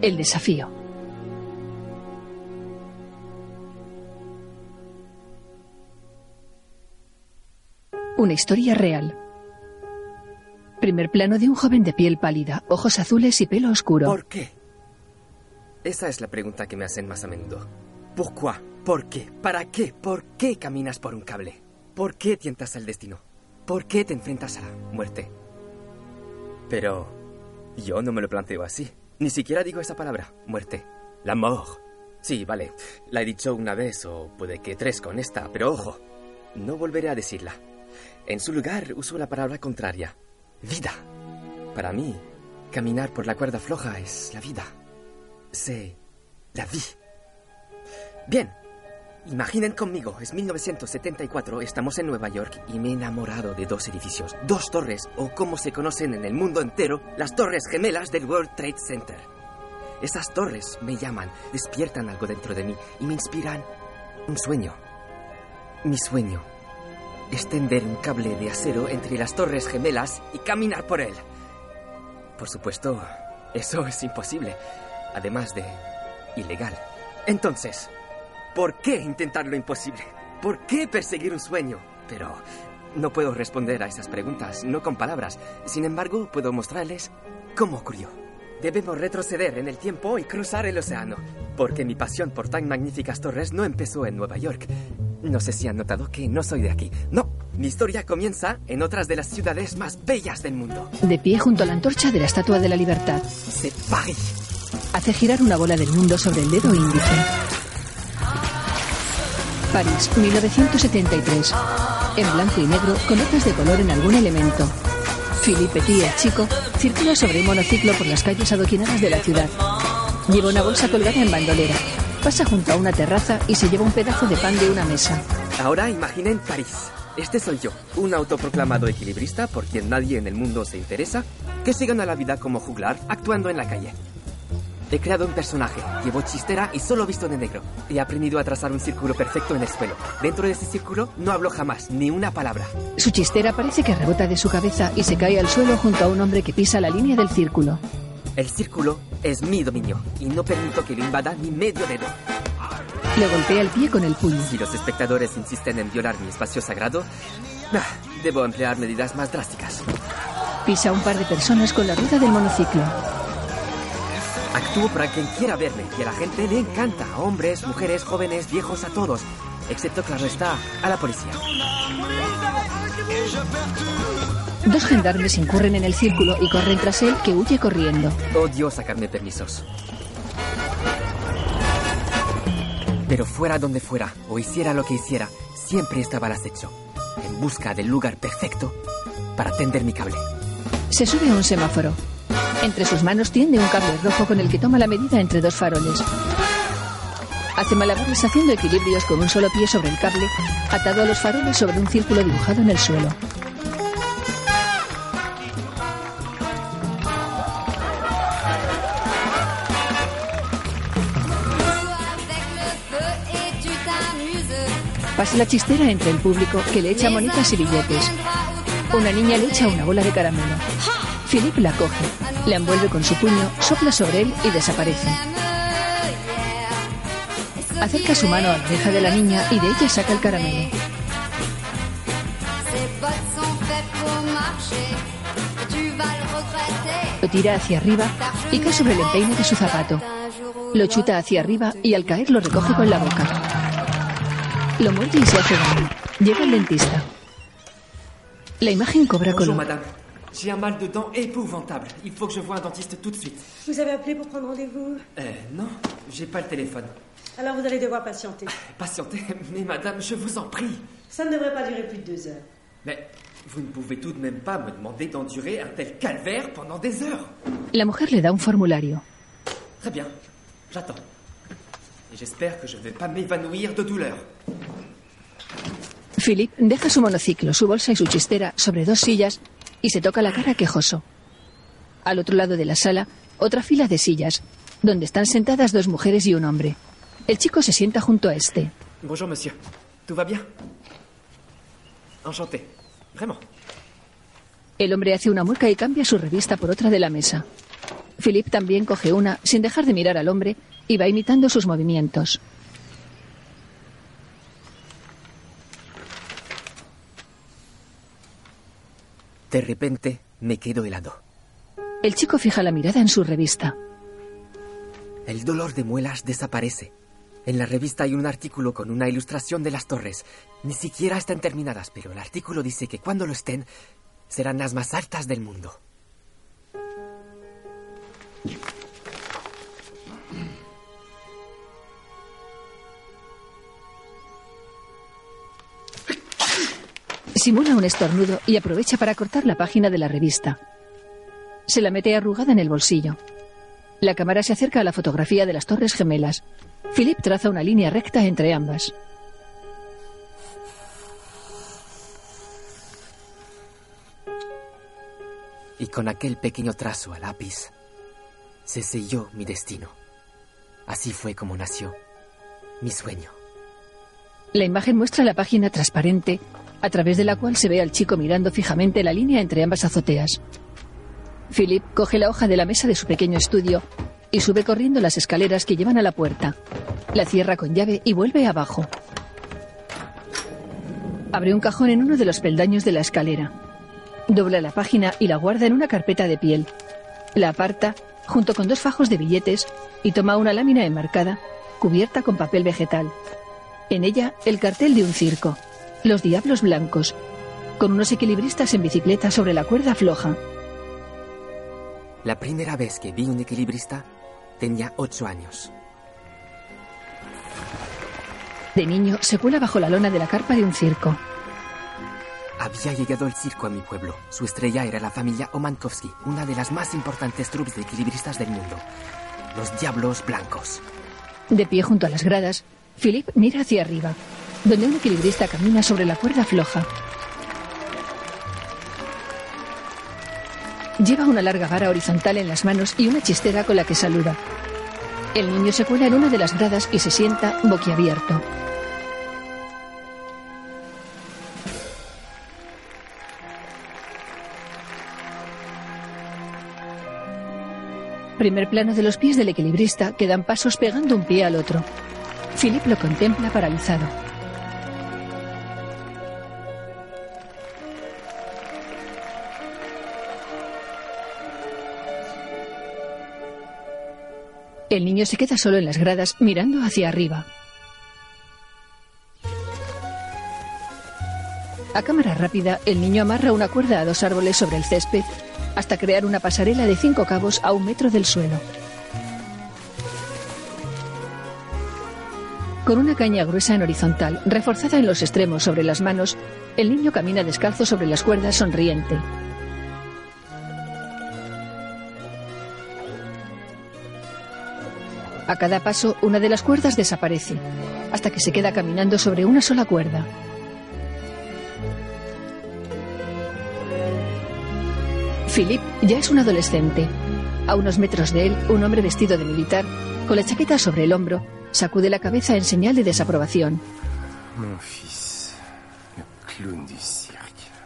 El desafío. Una historia real. Primer plano de un joven de piel pálida, ojos azules y pelo oscuro. ¿Por qué? Esa es la pregunta que me hacen más a menudo. ¿Por qué? ¿Por qué? ¿Para qué? ¿Por qué caminas por un cable? ¿Por qué tientas al destino? ¿Por qué te enfrentas a la muerte? Pero yo no me lo planteo así. Ni siquiera digo esa palabra, muerte. La mort. Sí, vale. La he dicho una vez o puede que tres con esta, pero ojo, no volveré a decirla. En su lugar uso la palabra contraria. Vida. Para mí, caminar por la cuerda floja es la vida. C'est la vie. Bien. Imaginen conmigo, es 1974, estamos en Nueva York y me he enamorado de dos edificios, dos torres, o como se conocen en el mundo entero, las torres gemelas del World Trade Center. Esas torres me llaman, despiertan algo dentro de mí y me inspiran un sueño. Mi sueño es tender un cable de acero entre las torres gemelas y caminar por él. Por supuesto, eso es imposible, además de ilegal. Entonces, ¿por qué intentar lo imposible? ¿Por qué perseguir un sueño? Pero no puedo responder a esas preguntas, no con palabras. Sin embargo, puedo mostrarles cómo ocurrió. Debemos retroceder en el tiempo y cruzar el océano, porque mi pasión por tan magníficas torres no empezó en Nueva York. No sé si han notado que no soy de aquí. No, mi historia comienza en otras de las ciudades más bellas del mundo. De pie junto a la antorcha de la Estatua de la Libertad. C'est Paris. Hace girar una bola del mundo sobre el dedo índice. París, 1973. En blanco y negro, con notas de color en algún elemento. Philippe el chico, circula sobre un monociclo por las calles adoquinadas de la ciudad. Lleva una bolsa colgada en bandolera. Pasa junto a una terraza y se lleva un pedazo de pan de una mesa. Ahora imaginen París. Este soy yo, un autoproclamado equilibrista por quien nadie en el mundo se interesa, que se gana la vida como juglar actuando en la calle. He creado un personaje, llevo chistera y solo visto de negro. He aprendido a trazar un círculo perfecto en el suelo. Dentro de ese círculo no hablo jamás, ni una palabra. Su chistera parece que rebota de su cabeza y se cae al suelo junto a un hombre que pisa la línea del círculo. El círculo es mi dominio y no permito que lo invada ni medio dedo. Le golpea el pie con el puño. Si los espectadores insisten en violar mi espacio sagrado, ah, debo emplear medidas más drásticas. Pisa a un par de personas con la rueda del monociclo. Actúo para quien quiera verme y a la gente le encanta. Hombres, mujeres, jóvenes, viejos, a todos. Excepto, claro está, a la policía. Dos gendarmes incurren en el círculo y corren tras él que huye corriendo. Odio sacarme permisos. Pero fuera donde fuera, o hiciera lo que hiciera, siempre estaba al acecho, en busca del lugar perfecto para tender mi cable. Se sube a un semáforo. Entre sus manos tiende un cable rojo con el que toma la medida entre dos faroles. Hace malabares haciendo equilibrios con un solo pie sobre el cable, atado a los faroles sobre un círculo dibujado en el suelo. Pasa la chistera entre el público que le echa monedas y billetes. Una niña le echa una bola de caramelo. Philippe la coge, la envuelve con su puño, sopla sobre él y desaparece. Acerca su mano a la oreja de la niña y de ella saca el caramelo. Lo tira hacia arriba y cae sobre el empeine de su zapato. Lo chuta hacia arriba y al caer lo recoge con la boca. Lo muerde y se hace daño. Llega el dentista. La imagen cobra color. J'ai un mal de dents épouvantable. Il faut que je voie un dentiste tout de suite. Vous avez appelé pour prendre rendez-vous? Euh, non, j'ai pas le téléphone. Alors vous allez devoir patienter. Patientez, mais madame, je vous en prie. Ça ne devrait pas durer plus de deux heures. Mais vous ne pouvez tout de même pas me demander d'endurer un tel calvaire pendant des heures. La mujer le da un formulario. Très bien, j'attends. Et j'espère que je ne vais pas m'évanouir de douleur. Philip deja su monociclo, su bolsa y su chistera sobre dos sillas y se toca la cara quejoso. Al otro lado de la sala, otra fila de sillas, donde están sentadas dos mujeres y un hombre. El chico se sienta junto a este. Bonjour, monsieur. Tout va bien Enchanté. Vraiment. El hombre hace una mueca y cambia su revista por otra de la mesa. Philip también coge una sin dejar de mirar al hombre y va imitando sus movimientos. De repente me quedo helado. El chico fija la mirada en su revista. El dolor de muelas desaparece. En la revista hay un artículo con una ilustración de las torres. Ni siquiera están terminadas, pero el artículo dice que cuando lo estén, serán las más altas del mundo. Simula un estornudo y aprovecha para cortar la página de la revista. Se la mete arrugada en el bolsillo. La cámara se acerca a la fotografía de las Torres Gemelas. Philip traza una línea recta entre ambas. Y con aquel pequeño trazo a lápiz, se selló mi destino. Así fue como nació mi sueño. La imagen muestra la página transparente, a través de la cual se ve al chico mirando fijamente la línea entre ambas azoteas. Philip coge la hoja de la mesa de su pequeño estudio y sube corriendo las escaleras que llevan a la puerta. La cierra con llave y vuelve abajo. Abre un cajón en uno de los peldaños de la escalera. Dobla la página y la guarda en una carpeta de piel. La aparta junto con dos fajos de billetes y toma una lámina enmarcada cubierta con papel vegetal. En ella el cartel de un circo, los Diablos Blancos, con unos equilibristas en bicicleta sobre la cuerda floja. La primera vez que vi un equilibrista tenía ocho años. De niño se cuela bajo la lona de la carpa de un circo. Había llegado el circo a mi pueblo. Su estrella era la familia Omankowski, una de las más importantes troupes de equilibristas del mundo. Los Diablos Blancos. De pie junto a las gradas, Philip mira hacia arriba, donde un equilibrista camina sobre la cuerda floja. Lleva una larga vara horizontal en las manos y una chistera con la que saluda. El niño se cuela en una de las gradas y se sienta boquiabierto. Primer plano de los pies del equilibrista que dan pasos pegando un pie al otro. Philip lo contempla paralizado. El niño se queda solo en las gradas mirando hacia arriba. A cámara rápida, el niño amarra una cuerda a dos árboles sobre el césped hasta crear una pasarela de cinco cabos a un metro del suelo. Con una caña gruesa en horizontal, reforzada en los extremos sobre las manos, el niño camina descalzo sobre las cuerdas sonriente. A cada paso, una de las cuerdas desaparece, hasta que se queda caminando sobre una sola cuerda. Philip ya es un adolescente. A unos metros de él, un hombre vestido de militar, con la chaqueta sobre el hombro, sacude la cabeza en señal de desaprobación.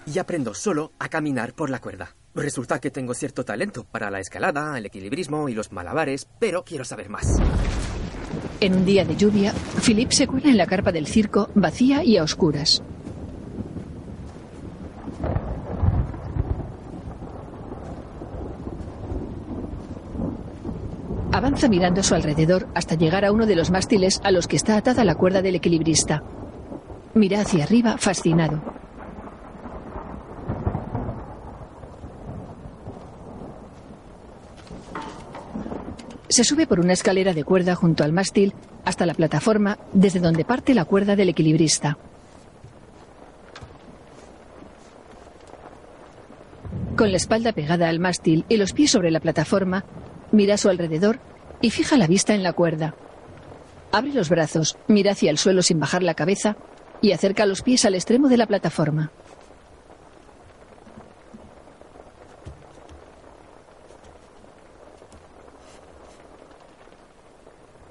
Y aprendo solo a caminar por la cuerda. Resulta que tengo cierto talento para la escalada, el equilibrismo y los malabares, pero quiero saber más. En un día de lluvia, Philip se cuela en la carpa del circo, vacía y a oscuras. Avanza mirando a su alrededor hasta llegar a uno de los mástiles a los que está atada la cuerda del equilibrista. Mira hacia arriba, fascinado. Se sube por una escalera de cuerda junto al mástil hasta la plataforma desde donde parte la cuerda del equilibrista. Con la espalda pegada al mástil y los pies sobre la plataforma, mira a su alrededor y fija la vista en la cuerda. Abre los brazos, mira hacia el suelo sin bajar la cabeza y acerca los pies al extremo de la plataforma.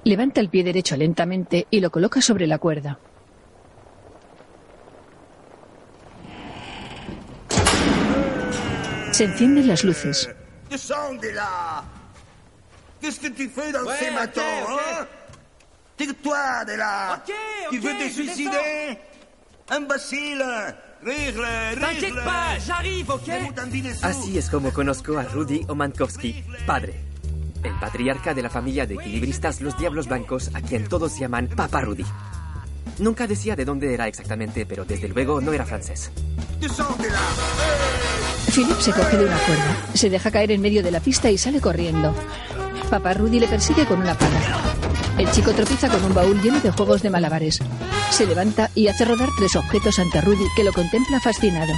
Levanta el pie derecho lentamente y lo coloca sobre la cuerda. Se encienden las luces. Descendez là Qu'est-ce que tu fais dans Ouais, ces ok, matons, ok. hein Tire-toi de là Ok, Tu ok, veux te je suicider Imbécile Rire, T'inquiète pas, j'arrive, ok Así Así es como conozco a Rudy Omankowski, padre. El patriarca de la familia de equilibristas Los Diablos Blancos, a quien todos llaman Papa Rudy. Nunca decía de dónde era exactamente, pero desde luego no era francés. Philip se coge de una cuerda, se deja caer en medio de la pista y sale corriendo. Papá Rudy le persigue con una pala. El chico tropieza con un baúl lleno de juegos de malabares. Se levanta y hace rodar tres objetos ante Rudy, que lo contempla fascinado.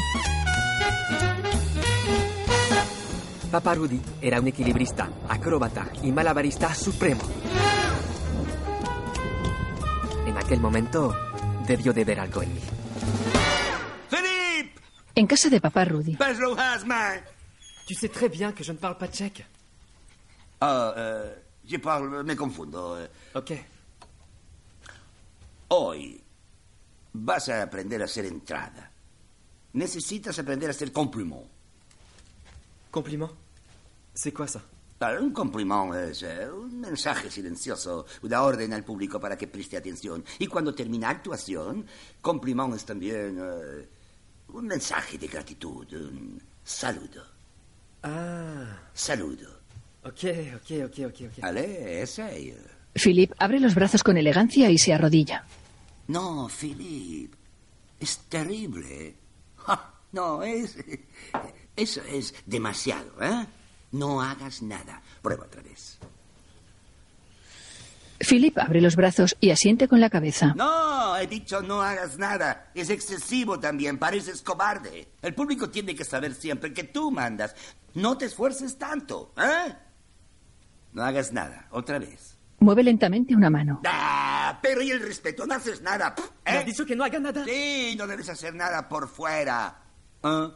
Papa Rudy era un equilibrista, acróbata y malabarista supremo. En aquel momento debió de ver algo en mí. Philippe En casa de papá Rudy, Tu sais très bien que je ne parle pas tchèque. Ah, euh, je parle, me confundo. Ok. Hoy vas a aprender a hacer entrada. Necesitas aprender a hacer compliment. Compliment C'est quoi ça Un compliment es eh, un mensaje silencioso, una orden al público para que preste atención. Y cuando termina actuación, compliment es también eh, un mensaje de gratitud, un saludo. Ah, Saludo. ok, ok, ok, ok, ok. Allez, essaye. Philip abre los brazos con elegancia y se arrodilla. No, Philippe, es terrible. Ja, no, es... Eso es demasiado, ¿eh? No hagas nada. Prueba otra vez. Philip abre los brazos y asiente con la cabeza. No, he dicho no hagas nada. Es excesivo también, pareces cobarde. El público tiene que saber siempre que tú mandas. No te esfuerces tanto, ¿eh? No hagas nada, otra vez. Mueve lentamente una mano. Ah, pero ¿y el respeto? No haces nada. ¿Me ¿eh? has dicho que no haga nada? Sí, no debes hacer nada por fuera. ¿eh?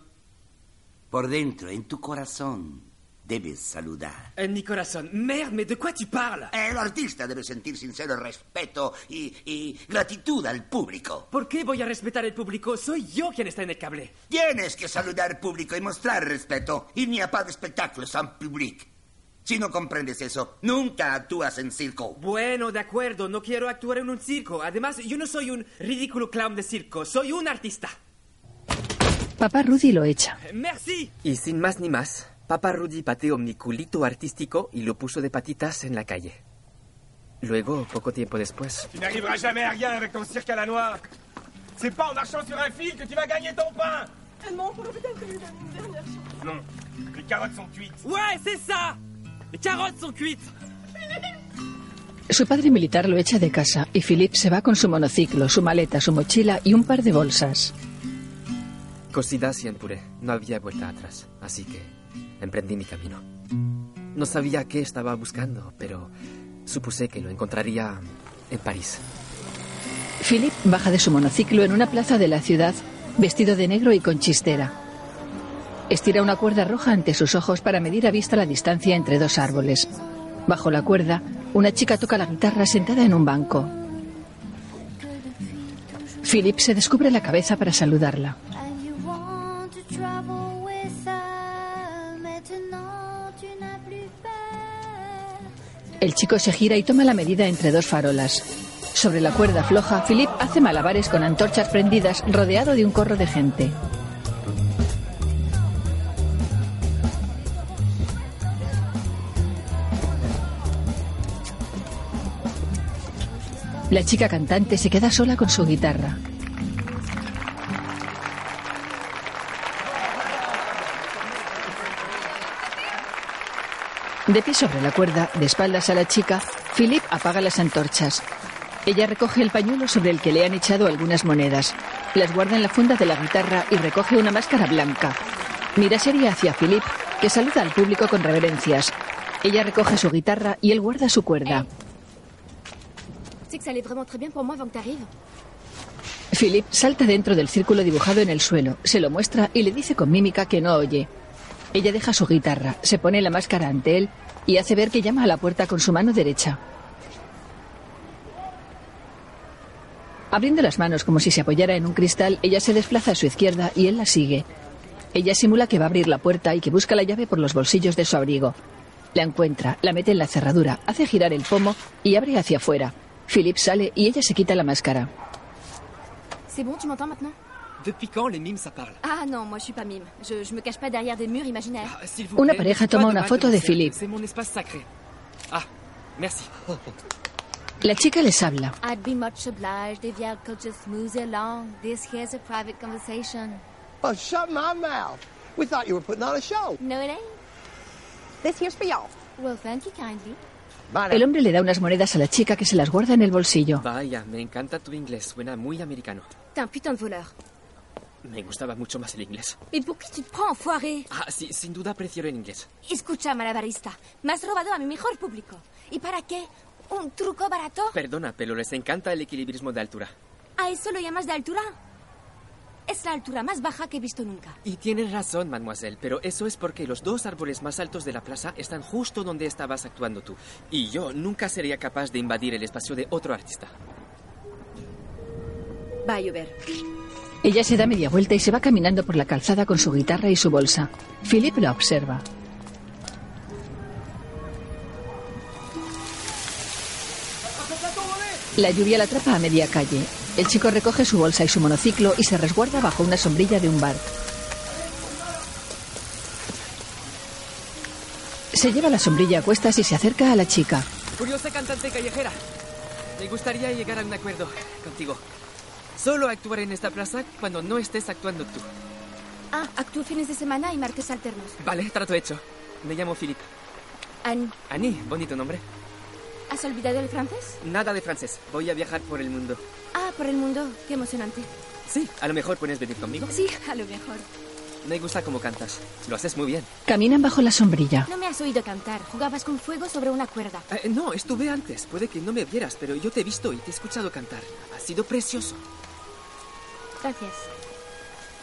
Por dentro, en tu corazón, debes saludar. En mi corazón. Merde, de quoi tu parles El artista debe sentir sincero respeto y, y gratitud al público. ¿Por qué voy a respetar el público? Soy yo quien está en el cable. Tienes que saludar al público y mostrar respeto. Il n'y a pas de spectacle sans public. Si no comprendes eso, nunca actúas en circo. Bueno, de acuerdo, no quiero actuar en un circo. Además, yo no soy un ridículo clown de circo, soy un artista. Papá Rudy lo echa. Merci. Y sin más ni más, Papa Rudy pateó mi culito artístico y lo puso de patitas en la calle. Luego, poco tiempo después, Tu n'arriveras jamais à rien avec ton cirque à la noix. C'est pas en marchant sur un fil que tu vas gagner ton pain. Non, pour peut-être que je lui une dernière chance. Non, les carottes sont cuites. Ouais, c'est ça Les carottes sont cuites Su padre militar lo echa de casa y Philip se va con su monociclo, su maleta, su mochila y un par de bolsas. Cosidas y en puré. No había vuelta atrás, así que emprendí mi camino. No sabía qué estaba buscando, pero supuse que lo encontraría en París. Philip baja de su monociclo en una plaza de la ciudad, vestido de negro y con chistera. Estira una cuerda roja ante sus ojos para medir a vista la distancia entre dos árboles. Bajo la cuerda, una chica toca la guitarra sentada en un banco. Philip se descubre la cabeza para saludarla. El chico se gira y toma la medida entre dos farolas. Sobre la cuerda floja, Philip hace malabares con antorchas prendidas rodeado de un corro de gente. La chica cantante se queda sola con su guitarra. De pie sobre la cuerda, de espaldas a la chica, Philip apaga las antorchas. Ella recoge el pañuelo sobre el que le han echado algunas monedas. Las guarda en la funda de la guitarra y recoge una máscara blanca. Mira seria hacia Philip, que saluda al público con reverencias. Ella recoge su guitarra y él guarda su cuerda. Philip salta dentro del círculo dibujado en el suelo, se lo muestra y le dice con mímica que no oye. Ella deja su guitarra, se pone la máscara ante él y hace ver que llama a la puerta con su mano derecha. Abriendo las manos como si se apoyara en un cristal, ella se desplaza a su izquierda y él la sigue. Ella simula que va a abrir la puerta y que busca la llave por los bolsillos de su abrigo. La encuentra, la mete en la cerradura, hace girar el pomo y abre hacia afuera. Philip sale y ella se quita la máscara. Depuis quand les mimes ça parle Ah non, moi je suis pas mime. Je, je me cache pas derrière des murs imaginaires. Ah, S'il vous Una pareja toma una foto de. Philippe. C'est mon espace sacré. Ah, merci. La chica les habla. I'd be much obliged if you could just move along. This here's a private conversation. Oh, shut my mouth. We thought you were putting on a show. No, it ain't. This here's for y'all. Well, thank you kindly. El hombre le da unas monedas a la chica que se las guarda en el bolsillo. Vaya, me encanta tu inglés. Suena muy americano. T'es un putain de voleur. Me gustaba mucho más el inglés. Pour qui tu te prends, enfoiré Ah, sí, sin duda prefiero el inglés. Escucha, malabarista. Me has robado a mi mejor público. ¿Y para qué? ¿Un truco barato? Perdona, pero les encanta el equilibrismo de altura. ¿A eso lo llamas de altura? Es la altura más baja que he visto nunca. Y tienes razón, mademoiselle, pero eso es porque los dos árboles más altos de la plaza están justo donde estabas actuando tú. Y yo nunca sería capaz de invadir el espacio de otro artista. Va a llover. Ella se da media vuelta y se va caminando por la calzada con su guitarra y su bolsa. Philip la observa. La lluvia la atrapa a media calle. El chico recoge su bolsa y su monociclo y se resguarda bajo una sombrilla de un bar. Se lleva la sombrilla a cuestas y se acerca a la chica. Curiosa cantante callejera. Me gustaría llegar a un acuerdo contigo. Solo actuaré en esta plaza cuando no estés actuando tú. Ah, actúo fines de semana y martes alternos. Vale, trato hecho. Me llamo Philip. Anne, Annie, bonito nombre. ¿has olvidado el francés? Nada de francés. Voy a viajar por el mundo. Ah, por el mundo. Qué emocionante. Sí, a lo mejor puedes venir conmigo. Sí, a lo mejor. Me gusta cómo cantas. Lo haces muy bien. Caminan bajo la sombrilla. No me has oído cantar. Jugabas con fuego sobre una cuerda. Eh, no, estuve antes. Puede que no me vieras, pero yo te he visto y te he escuchado cantar. Ha sido precioso. Gracias.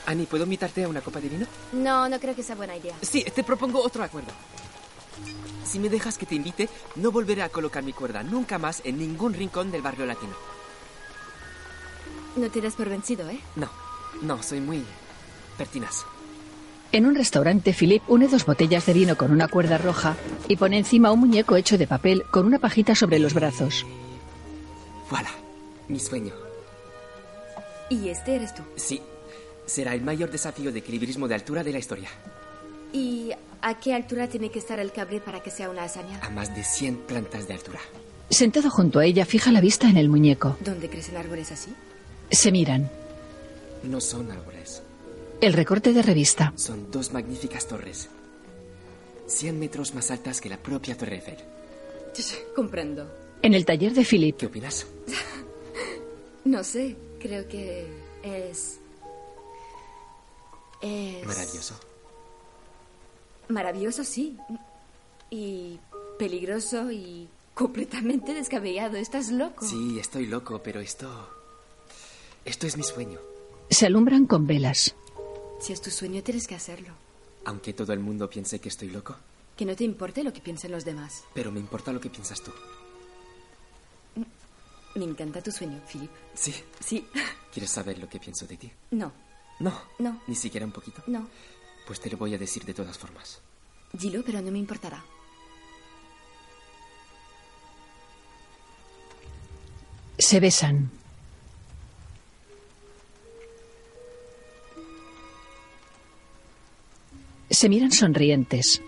Annie, ¿puedo invitarte a una copa de vino? No, no creo que sea buena idea. Sí, te propongo otro acuerdo. Si me dejas que te invite, no volveré a colocar mi cuerda nunca más en ningún rincón del barrio latino. No te das por vencido, ¿eh? No, no, soy muy pertinaz. En un restaurante, Philip une dos botellas de vino con una cuerda roja y pone encima un muñeco hecho de papel con una pajita sobre los brazos. Voilà, mi sueño. Y este eres tú. Sí, será el mayor desafío de equilibrismo de altura de la historia. ¿Y a qué altura tiene que estar el cable para que sea una hazaña? A más de 100 plantas de altura. Sentado junto a ella, fija la vista en el muñeco. ¿Dónde crecen árboles así? Se miran. No son árboles, El recorte de revista. son dos magníficas torres. 100 metros más altas que la propia Torre Eiffel. Comprendo. En el taller de Philip, ¿Qué opinas? No sé, creo que es... Es... Maravilloso. Maravilloso, sí. Y peligroso y completamente descabellado. ¿Estás loco? Sí, estoy loco, pero esto... Esto es mi sueño. se alumbran con velas. Si es tu sueño, tienes que hacerlo. Aunque todo el mundo piense que estoy loco, Que no te importe lo que piensen los demás. pero me importa lo que piensas tú. Me encanta tu sueño, Philip. Sí. Sí. ¿Quieres saber lo que pienso de ti? No, No. No. Ni siquiera un poquito. no. Pues te lo voy a decir de todas formas. Dilo, pero no me importará. Se besan. Se miran sonrientes.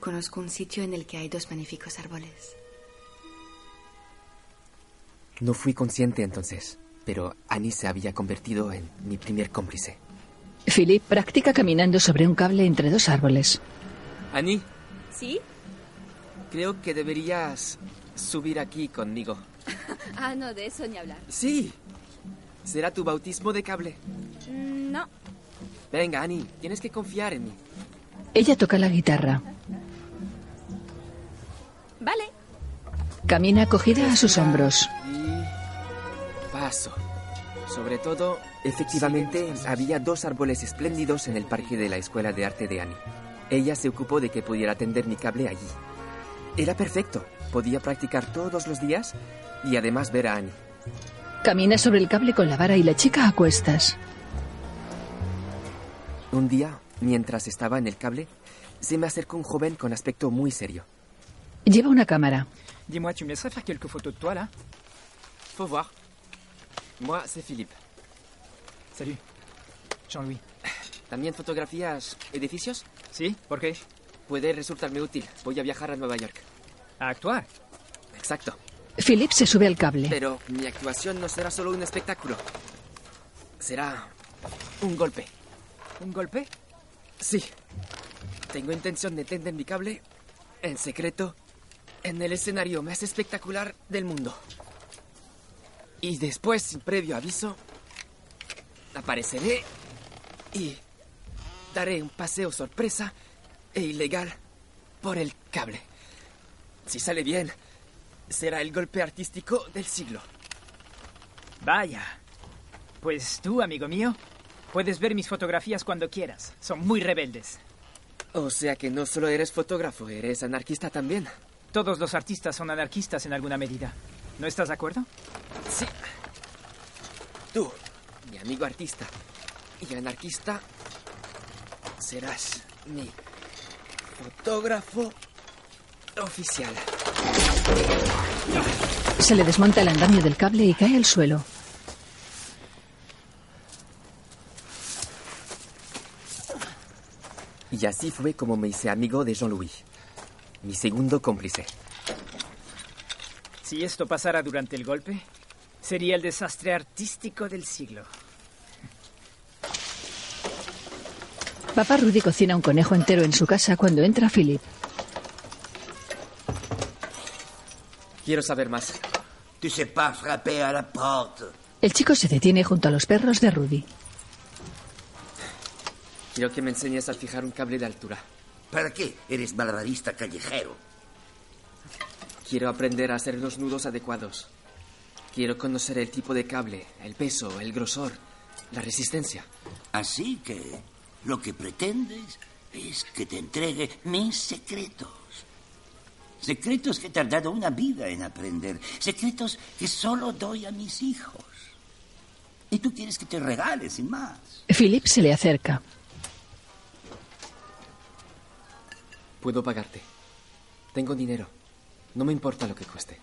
Conozco un sitio en el que hay dos magníficos árboles. No fui consciente entonces, pero Annie se había convertido en mi primer cómplice. Philip practica caminando sobre un cable entre dos árboles. Annie, ¿Sí? creo que deberías subir aquí conmigo. Ah, no, de eso ni hablar. Sí. Será tu bautismo de cable. Mm, No. Venga, Annie, tienes que confiar en mí. Ella toca la guitarra. Vale. Camina acogida a sus hombros. Paso. Sobre todo, efectivamente, había dos árboles espléndidos en el parque de la Escuela de Arte de Annie. Ella se ocupó de que pudiera tender mi cable allí. Era perfecto. Podía practicar todos los días y además ver a Annie. Camina sobre el cable con la vara y la chica a cuestas. Un día, mientras estaba en el cable, se me acercó un joven con aspecto muy serio. Lleva una cámara. Dis-moi, tu me laisserais faire quelques photos de toi, là Faut voir. Moi, c'est Philippe. Salut. Jean-Louis. ¿También fotografías edificios? ¿Sí? ¿Por qué? Puede resultarme útil. Voy a viajar a Nueva York. ¿A actuar? Exacto. Philip se sube al cable. Pero mi actuación no será solo un espectáculo. Será un golpe. ¿Un golpe? Sí. Tengo intención de tender mi cable en secreto en el escenario más espectacular del mundo. Y después, sin previo aviso, apareceré y daré un paseo sorpresa e ilegal por el cable. Si sale bien, será el golpe artístico del siglo. Vaya. Pues tú, amigo mío, puedes ver mis fotografías cuando quieras. Son muy rebeldes. O sea que no solo eres fotógrafo, eres anarquista también. Todos los artistas son anarquistas en alguna medida. ¿No estás de acuerdo? Sí. Tú, mi amigo artista y anarquista, serás mi fotógrafo oficial. Se le desmonta el andamio del cable y cae al suelo. Y así fue como me hice amigo de Jean-Louis, mi segundo cómplice. Si esto pasara durante el golpe, sería el desastre artístico del siglo. Papá Rudy cocina un conejo entero en su casa cuando entra Philip. Quiero saber más. Tu sais pas frapper à la porte. El chico se detiene junto a los perros de Rudy. Quiero que me enseñes a fijar un cable de altura. ¿Para qué? Eres malabarista callejero. Quiero aprender a hacer los nudos adecuados. Quiero conocer el tipo de cable, el peso, el grosor, la resistencia. Así que lo que pretendes es que te entregue mis secretos. Secretos que he tardado una vida en aprender. Secretos que solo doy a mis hijos. Y tú quieres que te regale sin más. Philip se le acerca. Puedo pagarte. Tengo dinero. No me importa lo que cueste.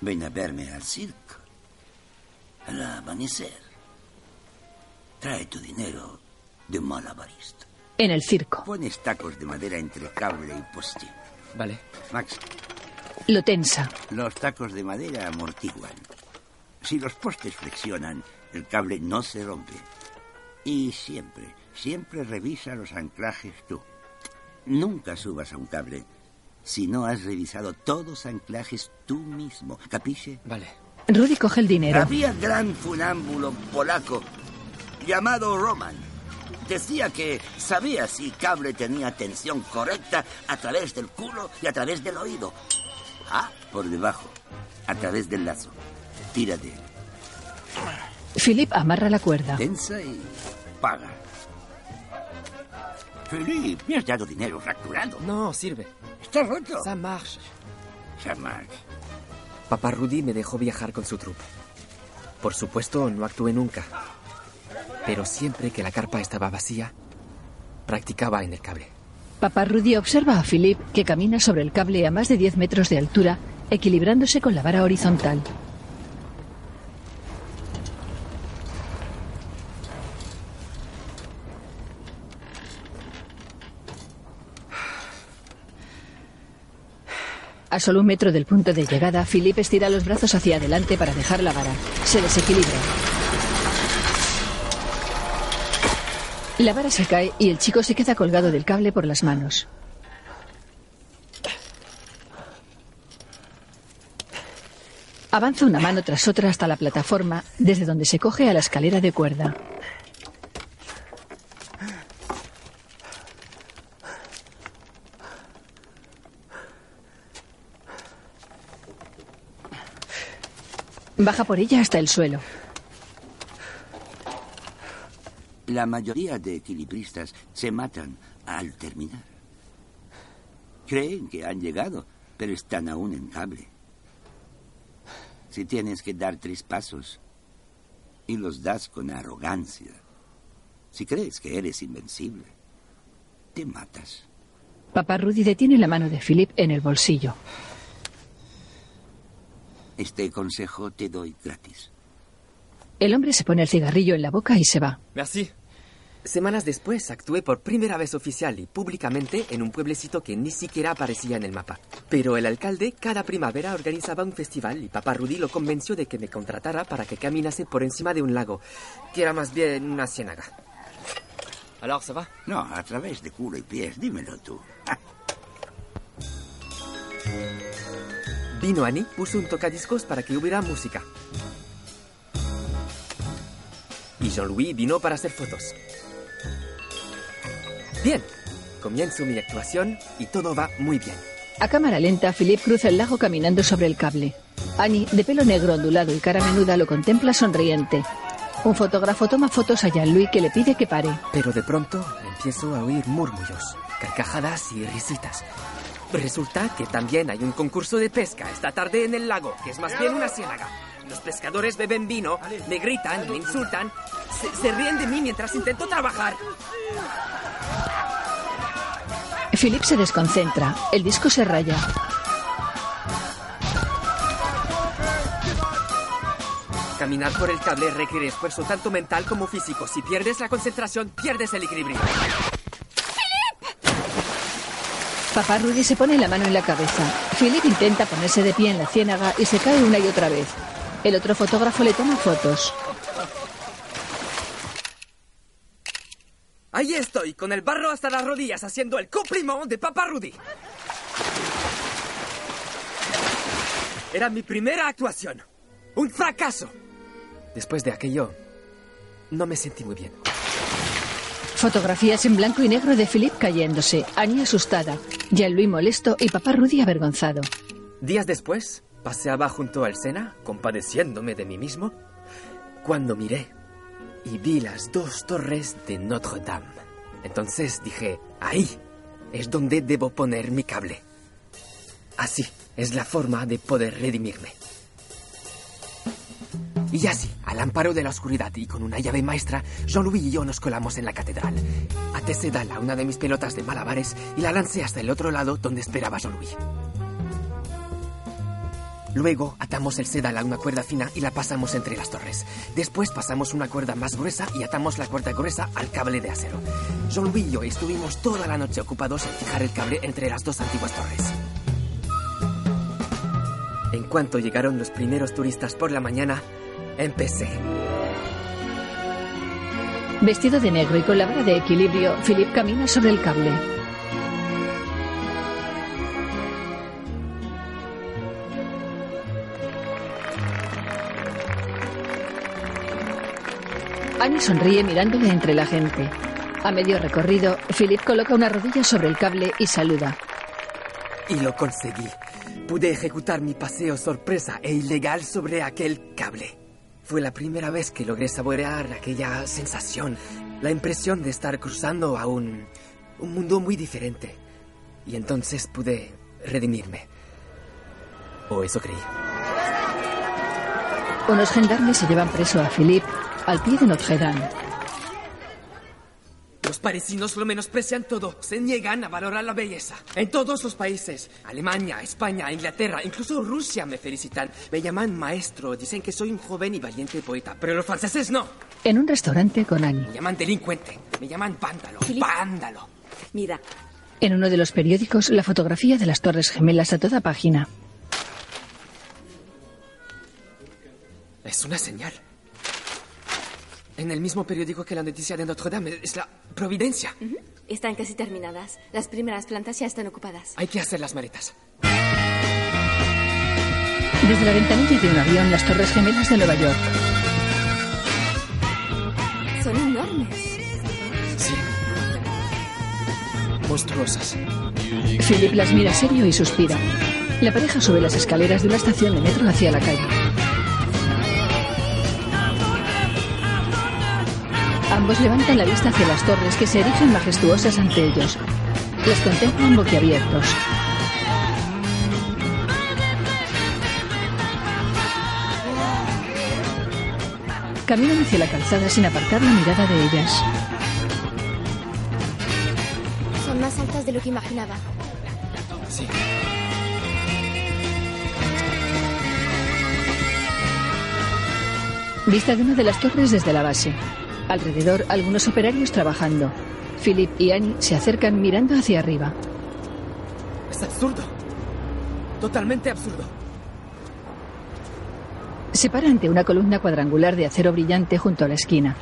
Ven a verme al circo. Al amanecer. Trae tu dinero de malabarista. En el circo. Pones tacos de madera entre cable y postín. Vale. Max, Lo tensa. los tacos de madera amortiguan. Si los postes flexionan, el cable no se rompe. Y siempre, siempre revisa los anclajes tú. Nunca subas a un cable si no has revisado todos los anclajes tú mismo. ¿Capiche? Vale. Rudy coge el dinero. Había gran funámbulo polaco llamado Roman. Decía que sabía si cable tenía tensión correcta a través del culo y a través del oído. Ah, por debajo, a través del lazo. Tira de él. Philip amarra la cuerda. Tensa y paga. Felipe, me has dado dinero fracturado. No, sirve. Está roto. Ça marche. Ça marche. Papá Rudy me dejó viajar con su troupe. Por supuesto, no actué nunca. Pero siempre que la carpa estaba vacía, practicaba en el cable. Papá Rudy observa a Philip que camina sobre el cable a más de 10 metros de altura, equilibrándose con la vara horizontal. A solo un metro del punto de llegada, Philip estira los brazos hacia adelante para dejar la vara. Se desequilibra. La vara se cae y el chico se queda colgado del cable por las manos. Avanza una mano tras otra hasta la plataforma, desde donde se coge a la escalera de cuerda. Baja por ella hasta el suelo. La mayoría de equilibristas se matan al terminar. Creen que han llegado, pero están aún en cable. Si tienes que dar tres pasos y los das con arrogancia, Si crees que eres invencible, te matas. Papá Rudy detiene la mano de Philip en el bolsillo. Este consejo te doy gratis. El hombre se pone el cigarrillo en la boca y se va. Merci. Semanas después actué por primera vez oficial y públicamente en un pueblecito que ni siquiera aparecía en el mapa. Pero el alcalde cada primavera organizaba un festival y papá Rudy lo convenció de que me contratara para que caminase por encima de un lago, que era más bien una ciénaga. Alors, ¿ça va? No, a través de culo y pies, dímelo tú. Vino Annie, puso un tocadiscos para que hubiera música. Y Jean-Louis vino para hacer fotos. Bien, comienzo mi actuación y todo va muy bien. A cámara lenta, Philip cruza el lago caminando sobre el cable. Annie, de pelo negro ondulado y cara menuda, lo contempla sonriente. Un fotógrafo toma fotos a Jean-Louis que le pide que pare. Pero de pronto empiezo a oír murmullos, carcajadas y risitas. Resulta que también hay un concurso de pesca esta tarde en el lago, que es más bien una ciénaga. Los pescadores beben vino, me gritan, me insultan, se, se ríen de mí mientras intento trabajar. Philip se desconcentra. El disco se raya. Caminar por el cable requiere esfuerzo tanto mental como físico. Si pierdes la concentración, pierdes el equilibrio. Papá Rudy se pone la mano en la cabeza. Philip intenta ponerse de pie en la ciénaga y se cae una y otra vez. El otro fotógrafo le toma fotos. Ahí estoy, con el barro hasta las rodillas, haciendo el cumpliment de Papá Rudy. Era mi primera actuación. Un fracaso. Después de aquello, no me sentí muy bien. Fotografías en blanco y negro de Philip cayéndose. Annie asustada. Jean-Louis molesto y papá Rudy avergonzado. Días después, paseaba junto al Sena, compadeciéndome de mí mismo, cuando miré y vi las dos torres de Notre Dame. Entonces dije, ahí es donde debo poner mi cable. Así es la forma de poder redimirme. Y así, al amparo de la oscuridad y con una llave maestra, Jean-Louis y yo nos colamos en la catedral. Até sedal a una de mis pelotas de malabares y la lancé hasta el otro lado donde esperaba Jean-Louis. Luego atamos el sedal a una cuerda fina y la pasamos entre las torres. Después pasamos una cuerda más gruesa y atamos la cuerda gruesa al cable de acero. Jean-Louis y yo estuvimos toda la noche ocupados en fijar el cable entre las dos antiguas torres. En cuanto llegaron los primeros turistas por la mañana, empecé. Vestido de negro y con la vara de equilibrio, Philip camina sobre el cable. Annie sonríe mirándole entre la gente. A medio recorrido, Philip coloca una rodilla sobre el cable y saluda. Y lo conseguí. Pude ejecutar mi paseo sorpresa e ilegal sobre aquel cable. Fue la primera vez que logré saborear aquella sensación, la impresión de estar cruzando a un, un mundo muy diferente. Y entonces pude redimirme. O eso creí. Unos gendarmes se llevan preso a Philip al pie de Notre Dame. Los parisinos lo menosprecian todo, se niegan a valorar la belleza. En todos los países, Alemania, España, Inglaterra, incluso Rusia me felicitan. Me llaman maestro, dicen que soy un joven y valiente poeta, pero los franceses no. En un restaurante con Annie. Me llaman delincuente, me llaman vándalo, vándalo. Mira, En uno de los periódicos, la fotografía de las Torres Gemelas a toda página. Es una señal. En el mismo periódico que la noticia de Notre Dame, es la Providencia. están casi terminadas. Las primeras plantas ya están ocupadas. Hay que hacer las maletas. Desde la ventanilla de un avión, las Torres Gemelas de Nueva York. Son enormes. Sí. Monstruosas. Philip las mira serio y suspira. La pareja sube las escaleras de una estación de metro hacia la calle. Ambos levantan la vista hacia las torres que se erigen majestuosas ante ellos. Las contemplan boquiabiertos. Caminan hacia la calzada sin apartar la mirada de ellas. altas de lo que imaginaba. Sí. Vista de una de las torres desde la base. Alrededor, algunos operarios trabajando. Philip y Annie se acercan mirando hacia arriba. Es absurdo. Totalmente absurdo. Se para ante una columna cuadrangular de acero brillante junto a la esquina.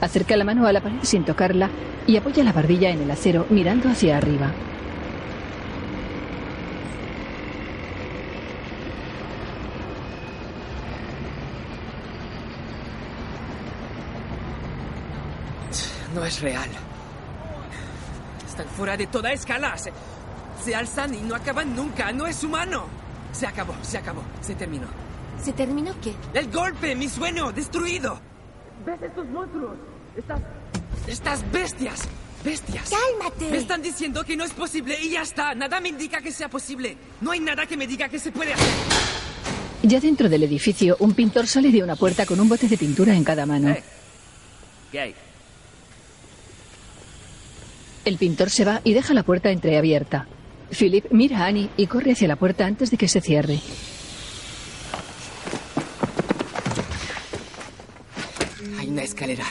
Acerca la mano a la pared sin tocarla y apoya la barbilla en el acero mirando hacia arriba. No es real. Están fuera de toda escala. Se, se alzan y no acaban nunca. No es humano. Se acabó, se acabó, se terminó. ¿Se terminó qué? El golpe, mi sueño, destruido. ¿Ves estos monstruos? Estas. Estas bestias. Bestias. ¡Cálmate! Me están diciendo que no es posible y ya está. Nada me indica que sea posible. No hay nada que me diga que se puede hacer. Ya dentro del edificio, un pintor sale de una puerta con un bote de pintura en cada mano. Eh. ¿Qué hay? El pintor se va y deja la puerta entreabierta. Philip mira a Annie y corre hacia la puerta antes de que se cierre. Hay una escalera.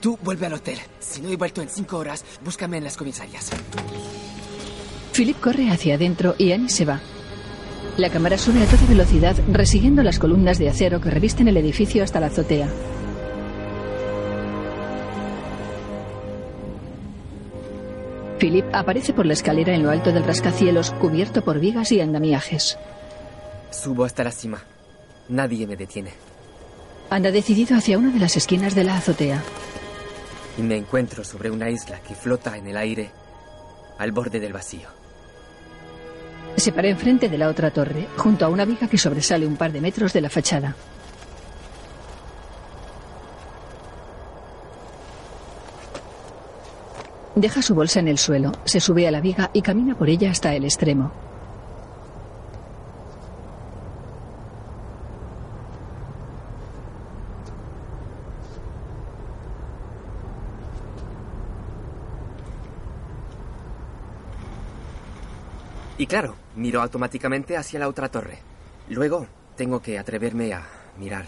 Tú vuelve al hotel. Si no he vuelto en cinco horas, búscame en las comisarias. Philip corre hacia adentro y Annie se va. La cámara sube a toda velocidad, resiguiendo las columnas de acero que revisten el edificio hasta la azotea. Philip aparece por la escalera en lo alto del rascacielos, cubierto por vigas y andamiajes. Subo hasta la cima. Nadie me detiene. Anda decidido hacia una de las esquinas de la azotea. Y me encuentro sobre una isla que flota en el aire al borde del vacío. Se para enfrente de la otra torre, junto a una viga que sobresale un par de metros de la fachada. Deja su bolsa en el suelo, se sube a la viga y camina por ella hasta el extremo. Y claro, miro automáticamente hacia la otra torre. Luego tengo que atreverme a mirar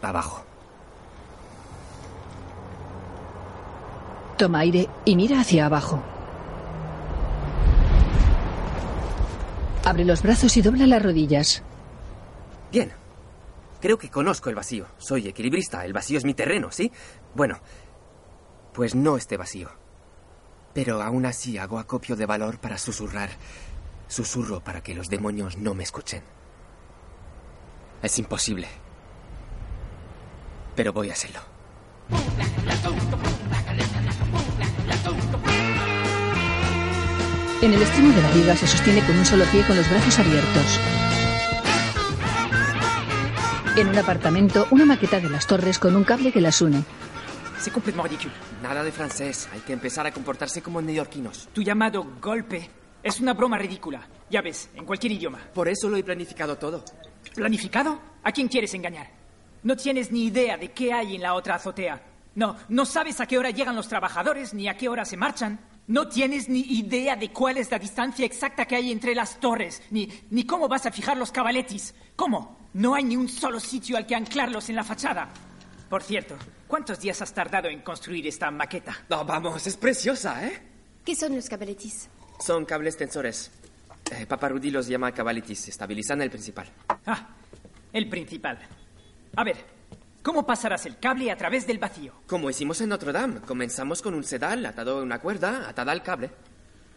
abajo. Toma aire y mira hacia abajo. Abre los brazos y dobla las rodillas. Bien. Creo que conozco el vacío. Soy equilibrista. El vacío es mi terreno, ¿sí? Bueno, pues no este vacío. Pero aún así hago acopio de valor para susurrar. Susurro para que los demonios no me escuchen. Es imposible. Pero voy a hacerlo. En el extremo de la viga se sostiene con un solo pie con los brazos abiertos. En un apartamento, una maqueta de las torres con un cable que las une. C'est complètement ridicule. Nada de francés. Hay que empezar a comportarse como neoyorquinos. Tu llamado golpe es una broma ridícula. Ya ves, en cualquier idioma. Por eso lo he planificado todo. ¿Planificado? ¿A quién quieres engañar? No tienes ni idea de qué hay en la otra azotea. No, no sabes a qué hora llegan los trabajadores ni a qué hora se marchan. No tienes ni idea de cuál es la distancia exacta que hay entre las torres, ni, ni cómo vas a fijar los cabaletis. ¿Cómo? No hay ni un solo sitio al que anclarlos en la fachada. Por cierto, ¿cuántos días has tardado en construir esta maqueta? No, vamos, es preciosa, ¿eh? ¿Qué son los cabaletis? Son cables tensores. Eh, Paparudi los llama cabalitis. Estabilizan el principal. Ah, el principal. A ver, ¿cómo pasarás el cable a través del vacío? Como hicimos en Notre Dame. Comenzamos con un sedal atado a una cuerda, atada al cable.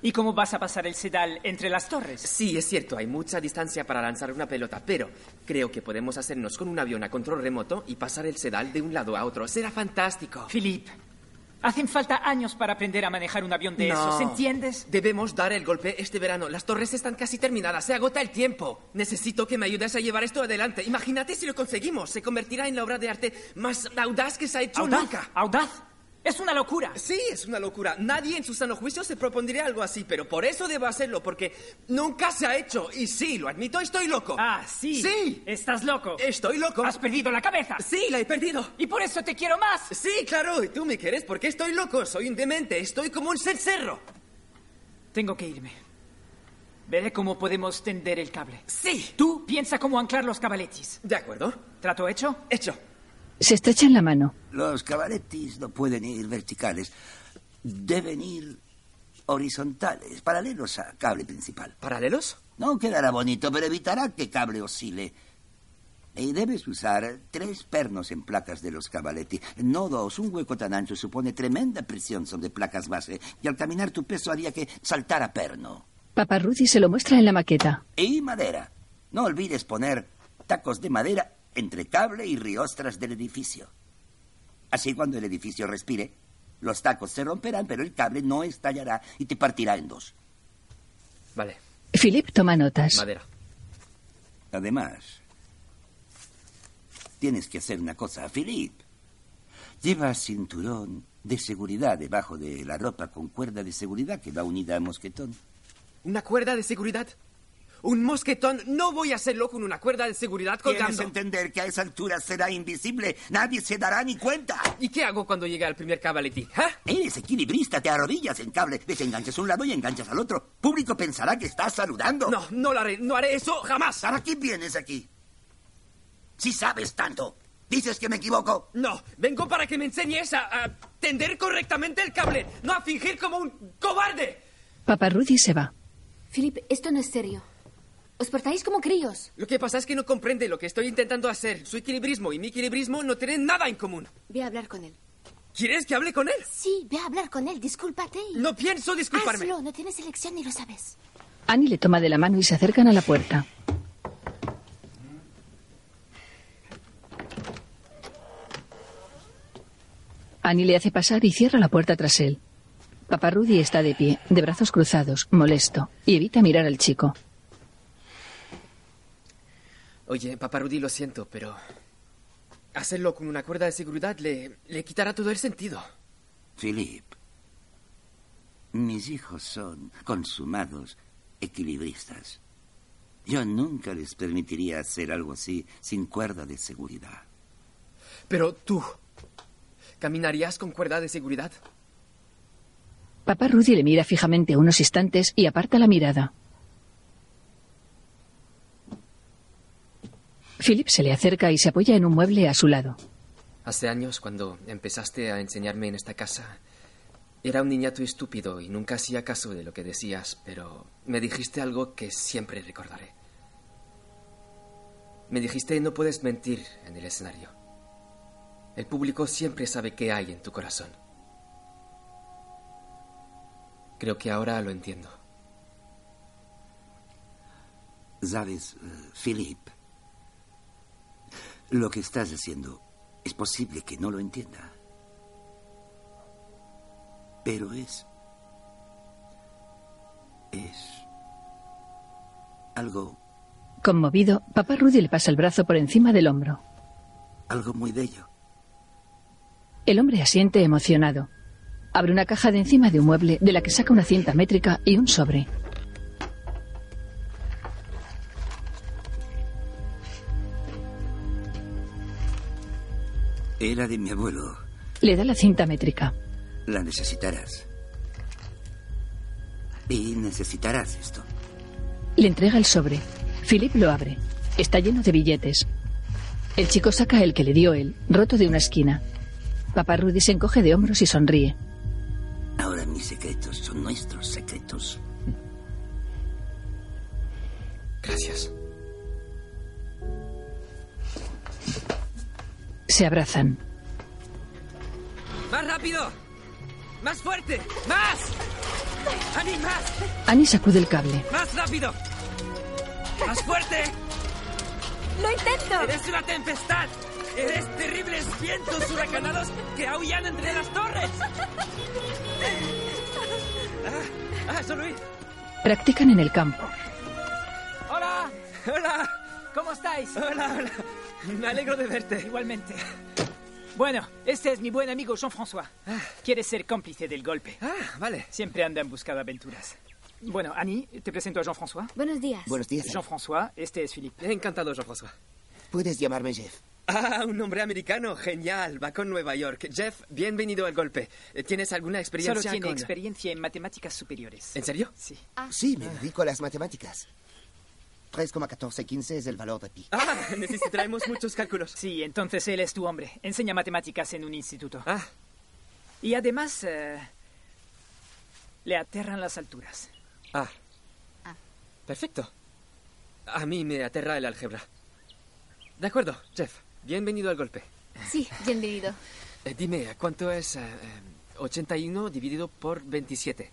¿Y cómo vas a pasar el sedal entre las torres? Sí, es cierto, hay mucha distancia para lanzar una pelota, pero creo que podemos hacernos con un avión a control remoto y pasar el sedal de un lado a otro. Será fantástico. Philip, hacen falta años para aprender a manejar un avión de No. esos, ¿entiendes? Debemos dar el golpe este verano. Las torres están casi terminadas. Se agota el tiempo. Necesito que me ayudes a llevar esto adelante. Imagínate si lo conseguimos. Se convertirá en la obra de arte más audaz que se ha hecho ¿Audaz? nunca. ¿Audaz? Es una locura. Sí, es una locura. Nadie en su sano juicio se propondría algo así, pero por eso debo hacerlo, porque nunca se ha hecho. Y sí, lo admito, estoy loco. Ah, sí. Sí. Estás loco. Estoy loco. Has perdido la cabeza. Sí, la he perdido. Y por eso te quiero más. Sí, claro, y tú me quieres porque estoy loco, soy un demente, estoy como un cencerro. Tengo que irme. Veré cómo podemos tender el cable. Sí. Tú piensa cómo anclar los cabaletis. De acuerdo. ¿Trato hecho? Hecho. Se estrechan la mano. Los cabaretis no pueden ir verticales. Deben ir horizontales, paralelos al cable principal. ¿Paralelos? No quedará bonito, pero evitará que cable oscile. Y debes usar tres pernos en placas de los cabaletti. No dos. Un hueco tan ancho supone tremenda presión sobre placas base. Y al caminar tu peso haría que saltara perno. Papá Rudy se lo muestra en la maqueta. Y madera. No olvides poner tacos de madera entre cable y riostras del edificio. Así cuando el edificio respire, los tacos se romperán, pero el cable no estallará y te partirá en dos. Vale. Philip toma notas. Madera. Además, tienes que hacer una cosa, Philip. Lleva cinturón de seguridad debajo de la ropa con cuerda de seguridad que va unida a mosquetón. ¿Una cuerda de seguridad? Un mosquetón. No voy a hacerlo con una cuerda de seguridad Tienes colgando. entender que a esa altura será invisible. Nadie se dará ni cuenta. ¿Y qué hago cuando llegue al primer cabaleti? ¿Ah? Eres equilibrista, te arrodillas en cable, desenganchas un lado y enganchas al otro. Público pensará que estás saludando. No, no lo haré. No haré eso jamás. ¿Para qué vienes aquí? Si sabes tanto. ¿Dices que me equivoco? No, vengo para que me enseñes a, a tender correctamente el cable, no a fingir como un cobarde. Papá Rudy se va. Philip, esto no es serio. Os portáis como críos. Lo que pasa es que no comprende lo que estoy intentando hacer. Su equilibrismo y mi equilibrismo no tienen nada en común. Ve a hablar con él. ¿Quieres que hable con él? Sí, ve a hablar con él. Discúlpate. y- No pienso disculparme. Hazlo, no tienes elección y lo sabes. Annie le toma de la mano y se acercan a la puerta. Annie le hace pasar y cierra la puerta tras él. Papá Rudy está de pie, de brazos cruzados, molesto, y evita mirar al chico. Oye, papá Rudy, lo siento, pero hacerlo con una cuerda de seguridad le, le quitará todo el sentido. Philip, mis hijos son consumados equilibristas. Yo nunca les permitiría hacer algo así sin cuerda de seguridad. Pero tú, ¿caminarías con cuerda de seguridad? Papá Rudy le mira fijamente unos instantes y aparta la mirada. Philip se le acerca y se apoya en un mueble a su lado. Hace años, cuando empezaste a enseñarme en esta casa, era un niñato estúpido y nunca hacía caso de lo que decías, pero me dijiste algo que siempre recordaré. Me dijiste no puedes mentir en el escenario. El público siempre sabe qué hay en tu corazón. Creo que ahora lo entiendo. Sabes, eh, Philip, lo que estás haciendo es posible que no lo entienda. Pero es... Es... Algo... Conmovido, papá Rudy le pasa el brazo por encima del hombro. Algo muy bello. El hombre asiente emocionado. Abre una caja de encima de un mueble de la que saca una cinta métrica y un sobre. Era de mi abuelo. Le da la cinta métrica. La necesitarás. Y necesitarás esto. Le entrega el sobre. Philip lo abre. Está lleno de billetes. El chico saca el que le dio él, roto de una esquina. Papá Rudy se encoge de hombros y sonríe. Ahora mis secretos son nuestros secretos. Gracias. Se abrazan. ¡Más rápido! ¡Más fuerte! ¡Más! ¡Ani, más! Annie sacude el cable. ¡Más rápido! ¡Más fuerte! ¡Lo intento! ¡Eres una tempestad! ¡Eres terribles vientos huracanados que aullan entre las torres! ¡Ah! ¡Ah! Practican en el campo. ¡Hola! ¡Hola! ¿Cómo estáis? ¡Hola, hola! Me alegro de verte. Igualmente. Bueno, este es mi buen amigo Jean-François. Quiere ser cómplice del golpe. Ah, vale. Siempre anda en busca de aventuras. Bueno, Annie, te presento a Jean-François. Buenos días. Buenos días. Jean-François, este es Philippe. Encantado, Jean-François. Puedes llamarme Jeff. Ah, un hombre americano, genial, va con Nueva York. Jeff, bienvenido al golpe. Eh, ¿Tienes alguna experiencia Solo tiene con...? experiencia en matemáticas superiores. ¿En serio? Sí. Sí, me dedico a las matemáticas. 3,1415 es el valor de pi. Ah, necesitaremos muchos cálculos. Sí, entonces él es tu hombre. Enseña matemáticas en un instituto. Ah, Y además, eh, le aterran las alturas. ah. Perfecto. A mí me aterra el álgebra. De acuerdo, Jeff. Bienvenido al golpe. Sí, bienvenido. Eh, dime, ¿cuánto es eh, eh, 81 dividido por 27?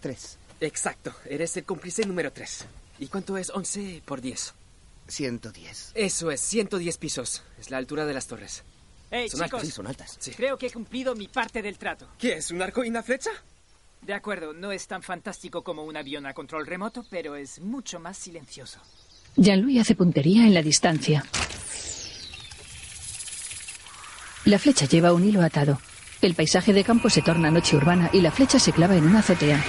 3. Exacto, eres el cómplice número 3. ¿Y cuánto es 11 por 10? 110. Eso es, 110 pisos. Es la altura de las torres. Hey, Son chicos, altas, Sí, son altas. Sí. creo que he cumplido mi parte del trato. ¿Qué es, un arco y una flecha? De acuerdo, no es tan fantástico como un avión a control remoto, pero es mucho más silencioso. Jean-Louis hace puntería en la distancia. La flecha lleva un hilo atado. El paisaje de campo se torna noche urbana y la flecha se clava en una azotea.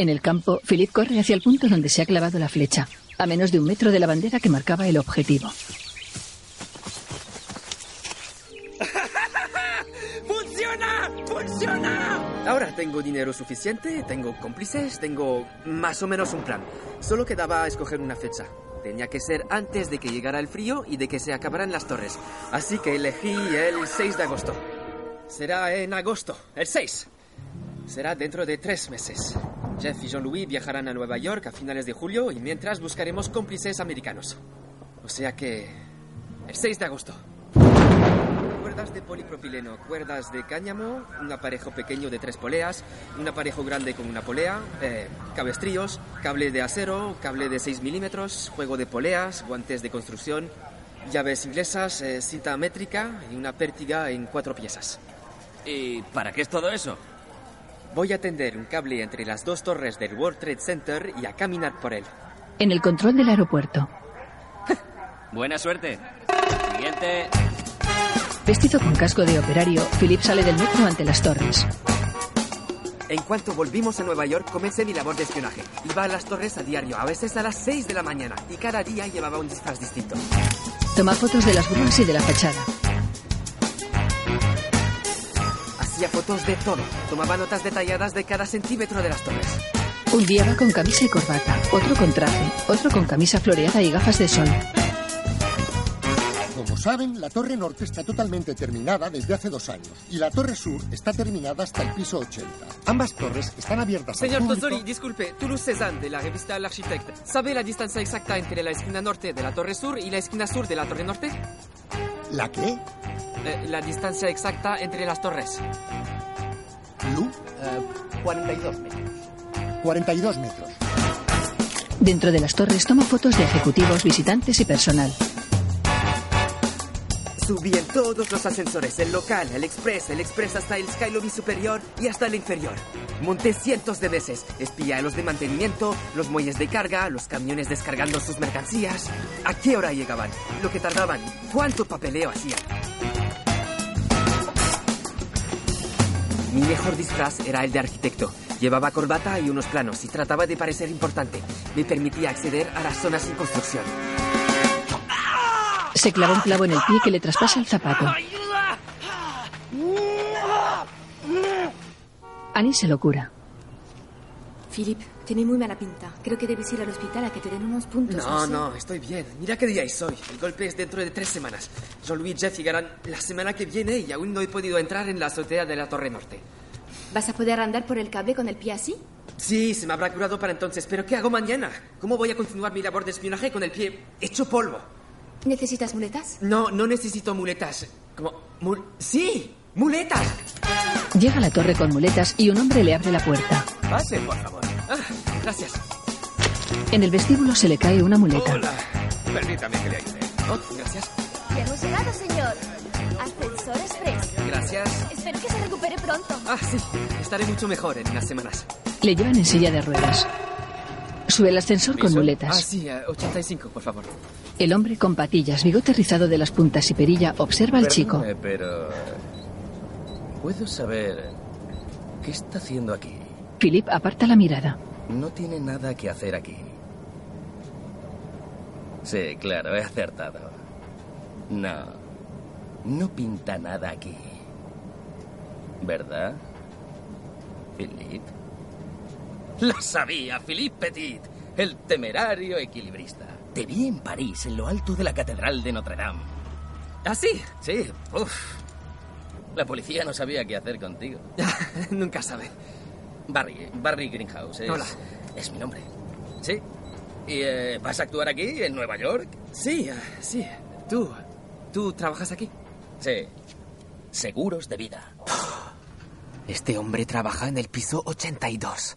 En el campo, Philip corre hacia el punto donde se ha clavado la flecha, a menos de un metro de la bandera que marcaba el objetivo. ¡Funciona! ¡Funciona! Ahora tengo dinero suficiente, tengo cómplices, tengo más o menos un plan. Solo quedaba escoger una fecha. Tenía que ser antes de que llegara el frío y de que se acabaran las torres. Así que elegí el 6 de agosto. Será en agosto, el 6. Será dentro de tres meses. Jeff y Jean-Louis viajarán a Nueva York a finales de julio y mientras buscaremos cómplices americanos. O sea que... El 6 de agosto. Cuerdas de polipropileno, cuerdas de cáñamo, un aparejo pequeño de tres poleas, un aparejo grande con una polea, eh, cabestrillos, cable de acero, cable de 6 milímetros, juego de poleas, guantes de construcción, llaves inglesas, eh, cinta métrica y una pértiga en cuatro piezas. ¿Y para qué es todo eso? Voy a tender un cable entre las dos torres del World Trade Center y a caminar por él. En el control del aeropuerto, Buena suerte. Siguiente. vestido con casco de operario, Philip sale del metro ante las torres. En cuanto volvimos a Nueva York, comencé mi labor de espionaje. Iba a las torres a diario, a veces a las 6 de la mañana, y cada día llevaba un disfraz distinto. Toma fotos de las grúas y de la fachada. Hacía fotos de todo. Tomaba notas detalladas de cada centímetro de las torres. Un día va con camisa y corbata, otro con traje, otro con camisa floreada y gafas de sol. Como saben, la torre norte está totalmente terminada desde hace dos años y la torre sur está terminada hasta el piso 80. Ambas torres están abiertas al Señor público. Tosori, disculpe, Toulouse Cézanne, de la revista L'Architecte. ¿Sabe la distancia exacta entre la esquina norte de la torre sur y la esquina sur de la torre norte? ¿La qué? Eh, la distancia exacta entre las torres. Lu, 42 metros. 42 metros. Dentro de las torres toma fotos de ejecutivos, visitantes y personal. Subí en todos los ascensores, el local, el express, el express hasta el Sky Lobby superior y hasta el inferior. Monté cientos de veces, espié a los de mantenimiento, los muelles de carga, los camiones descargando sus mercancías. ¿A qué hora llegaban? Lo que tardaban, cuánto papeleo hacían. Mi mejor disfraz era el de arquitecto. Llevaba corbata y unos planos y trataba de parecer importante. Me permitía acceder a las zonas sin construcción. Se clava un clavo en el pie que le traspasa el zapato. Annie se lo cura. Philip, tiene muy mala pinta. Creo que debes ir al hospital a que te den unos puntos. No, sé. no, estoy bien. Mira qué día es hoy. El golpe es dentro de tres semanas. Jean-Louis y Jeff llegarán la semana que viene y aún no he podido entrar en la azotea de la Torre Norte. ¿Vas a poder andar por el cable con el pie así? Sí, se me habrá curado para entonces, pero ¿qué hago mañana? ¿Cómo voy a continuar mi labor de espionaje con el pie hecho polvo? ¿Necesitas muletas? No, no necesito muletas. Como... mul- ¡Sí! ¡Muletas! Llega a la torre con muletas y un hombre le abre la puerta. Pase, por favor. Ah, gracias. En el vestíbulo se le cae una muleta. Hola. Permítame que le ayude. Oh, gracias. Ya hemos llegado, señor. Ascensor Express. Gracias. Espero que se recupere pronto. Ah, sí. Estaré mucho mejor en unas semanas. Le llevan en silla de ruedas. Sube el ascensor con Ah, muletas. sí, eh, 85, por favor. El hombre con patillas, bigote rizado de las puntas y perilla observa al chico. Pero... ¿Puedo saber qué está haciendo aquí? Philip aparta la mirada. No tiene nada que hacer aquí. Sí, claro, he acertado. No. No pinta nada aquí. ¿Verdad? Philippe. Lo sabía, Philippe Petit, el temerario equilibrista. Te vi en París, en lo alto de la Catedral de Notre Dame. ¿Ah, sí? Sí, uff. La policía no sabía qué hacer contigo. Nunca sabe. Barry, Barry Greenhouse. Es, Hola. Es mi nombre. Sí. ¿Y eh, vas a actuar aquí, en Nueva York? Sí, eh, sí. ¿Tú? ¿Tú trabajas aquí? Sí. Seguros de vida. Este hombre trabaja en el piso 82.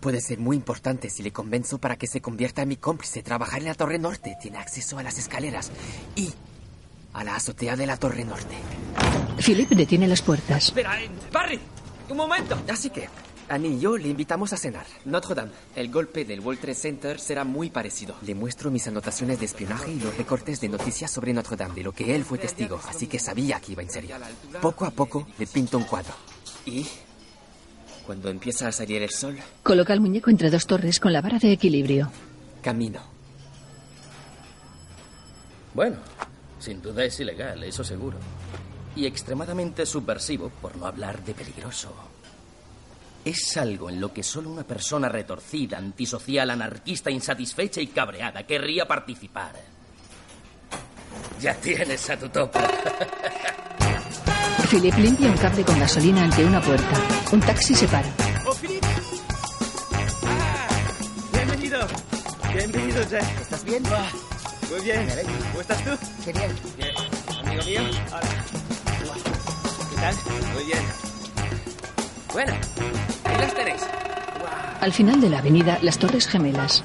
Puede ser muy importante si le convenzo para que se convierta en mi cómplice. Trabajar en la Torre Norte. Tiene acceso a las escaleras y a la azotea de la Torre Norte. Philip detiene las puertas. Espera, eh, Barry, un momento. Así que, Annie y yo le invitamos a cenar. Notre Dame. El golpe del World Trade Center será muy parecido. Le muestro mis anotaciones de espionaje y los recortes de noticias sobre Notre Dame, de lo que él fue testigo, así que sabía que iba en serio. Poco a poco le pinto un cuadro. Y cuando empieza a salir el sol, Coloca el muñeco entre dos torres con la vara de equilibrio. camino. Bueno, sin duda es ilegal, eso seguro. Y extremadamente subversivo, por no hablar de peligroso. Es algo en lo que solo una persona retorcida, antisocial, anarquista, insatisfecha y cabreada querría participar. Ya tienes a tu tope. Philip limpia un cable con gasolina ante una puerta. Un taxi se para. ¡Oh, Philippe! Ah, bienvenido. Bienvenido, Jack. ¿Estás bien? Muy bien. ¿Cómo estás tú? Genial. Bien. Amigo mío. Hola. ¿Qué tal? Muy bien. Bueno, ahí las tenéis. Al final de la avenida, las torres gemelas.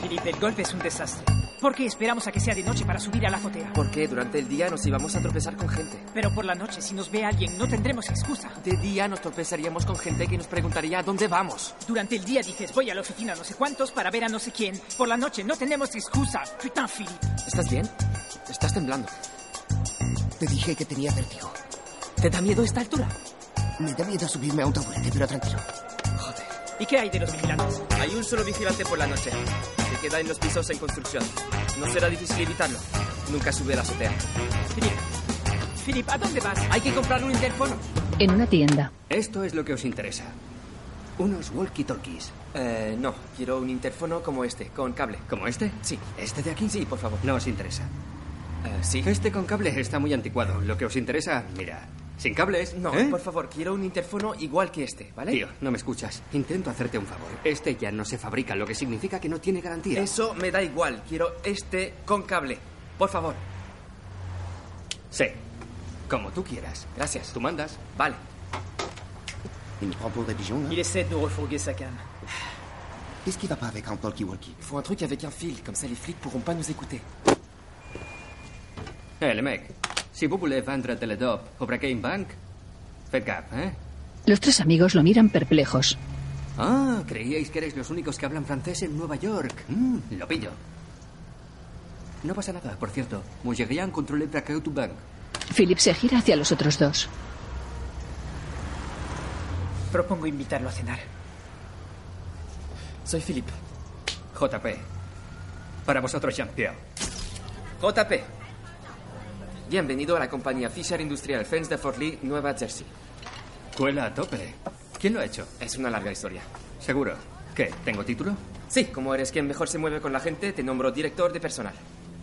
Philippe, el golpe es un desastre. ¿Por qué esperamos a que sea de noche para subir a la azotea? Porque durante el día nos íbamos a tropezar con gente. Pero por la noche, si nos ve alguien, no tendremos excusa. De día nos tropezaríamos con gente que nos preguntaría a dónde vamos. Durante el día dices, voy a la oficina no sé cuántos para ver a no sé quién. Por la noche no tenemos excusa. Putain, Philippe. ¿Estás bien? Estás temblando. Te dije que tenía vértigo. ¿Te da miedo esta altura? Me da miedo subirme a un taburete, pero tranquilo. Joder. ¿Y qué hay de los vigilantes? Hay un solo vigilante por la noche. Se queda en los pisos en construcción. No será difícil evitarlo. Nunca sube a la azotea. Philippe. Philippe, ¿a dónde vas? Hay que comprar un interfono. En una tienda. Esto es lo que os interesa. Unos walkie-talkies. Eh, no. Quiero un interfono como este, con cable. ¿Como este? Sí. ¿Este de aquí? Sí, por favor. No os interesa. Eh, sí. Este con cable está muy anticuado. Lo que os interesa, mira, sin cables. No, ¿eh? por favor, quiero un interfono igual que este, ¿vale? Tío, no me escuchas. Intento hacerte un favor. Este ya no se fabrica, lo que significa que no tiene garantía. Eso me da igual. Quiero este con cable. Por favor. Sí. Como tú quieras. Gracias. Tú mandas. Vale. Prend pour des pigeons, Il essaie de nous refourguer sa canne. Qu'est-ce qui va pas avec un talkie-walkie Il faut un truc avec un fil, comme ça les flics pourront pas nous écouter. Eh, le mec, si vous voulez vendre Teledop o braquer une banque, faites gaffe, ¿eh? Los tres amigos lo miran perplejos. Ah, creíais que erais los únicos que hablan francés en Nueva York. Mm, lo pillo. No pasa nada, por cierto. Mugerian controle braquer tu banque. Philip se gira hacia los otros dos. Propongo invitarlo a cenar. Soy Philippe. JP. Para vosotros, Jean-Pierre. JP. Bienvenido a la compañía Fisher Industrial Fence de Fort Lee, Nueva Jersey. Cuela a tope. ¿Quién lo ha hecho? Es una larga historia. Seguro. ¿Qué? ¿Tengo título? Sí, como eres quien mejor se mueve con la gente, te nombro director de personal.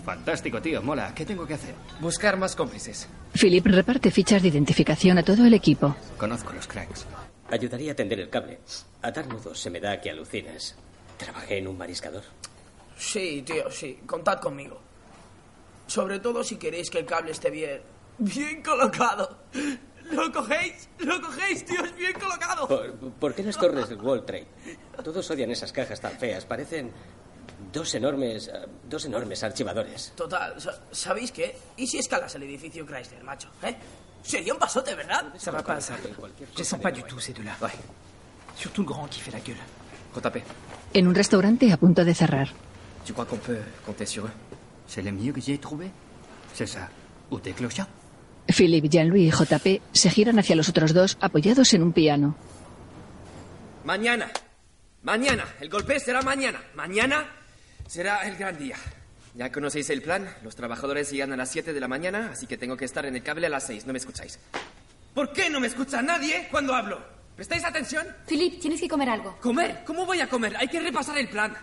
Fantástico, tío. Mola. ¿Qué tengo que hacer? Buscar más cómplices. Philip reparte fichas de identificación a todo el equipo. Conozco los cracks. Ayudaría a tender el cable. Atar nudos se me da que alucinas. Trabajé en un mariscador. Sí, tío, sí. Contad conmigo. Sobre todo si queréis que el cable esté bien. Bien colocado. ¿Lo cogéis? ¿Lo cogéis, tío? Es bien colocado. ¿Por, por qué las torres del World Trade? Todos odian esas cajas tan feas. Parecen dos enormes, eh, dos enormes archivadores. Total, sa- ¿sabéis qué? ¿Y si escalas el edificio Chrysler, macho? ¿Eh? Sería un pasote, ¿verdad? Ça va pas, ça. Je sens pas du tout ces deux-là. Surtout le grand qui fait la gueule. JP, En un restaurante a punto de cerrar. tu crois qu'on peut compter sur eux C'est le mieux que j'ai trouvé. C'est ça. Ou des clochards. Philip, Jean-Louis y JP se giran hacia los otros dos apoyados en un piano. Mañana. Mañana. El golpe será mañana. Mañana Será el gran día. Ya conocéis el plan. Los trabajadores llegan a las 7 de la mañana, así que tengo que estar en el cable a las 6. ¿No me escucháis? ¿Por qué no me escucha nadie cuando hablo? ¿Prestáis atención? Philip, tienes que comer algo. ¿Comer? ¿Cómo voy a comer? Hay que repasar el plan.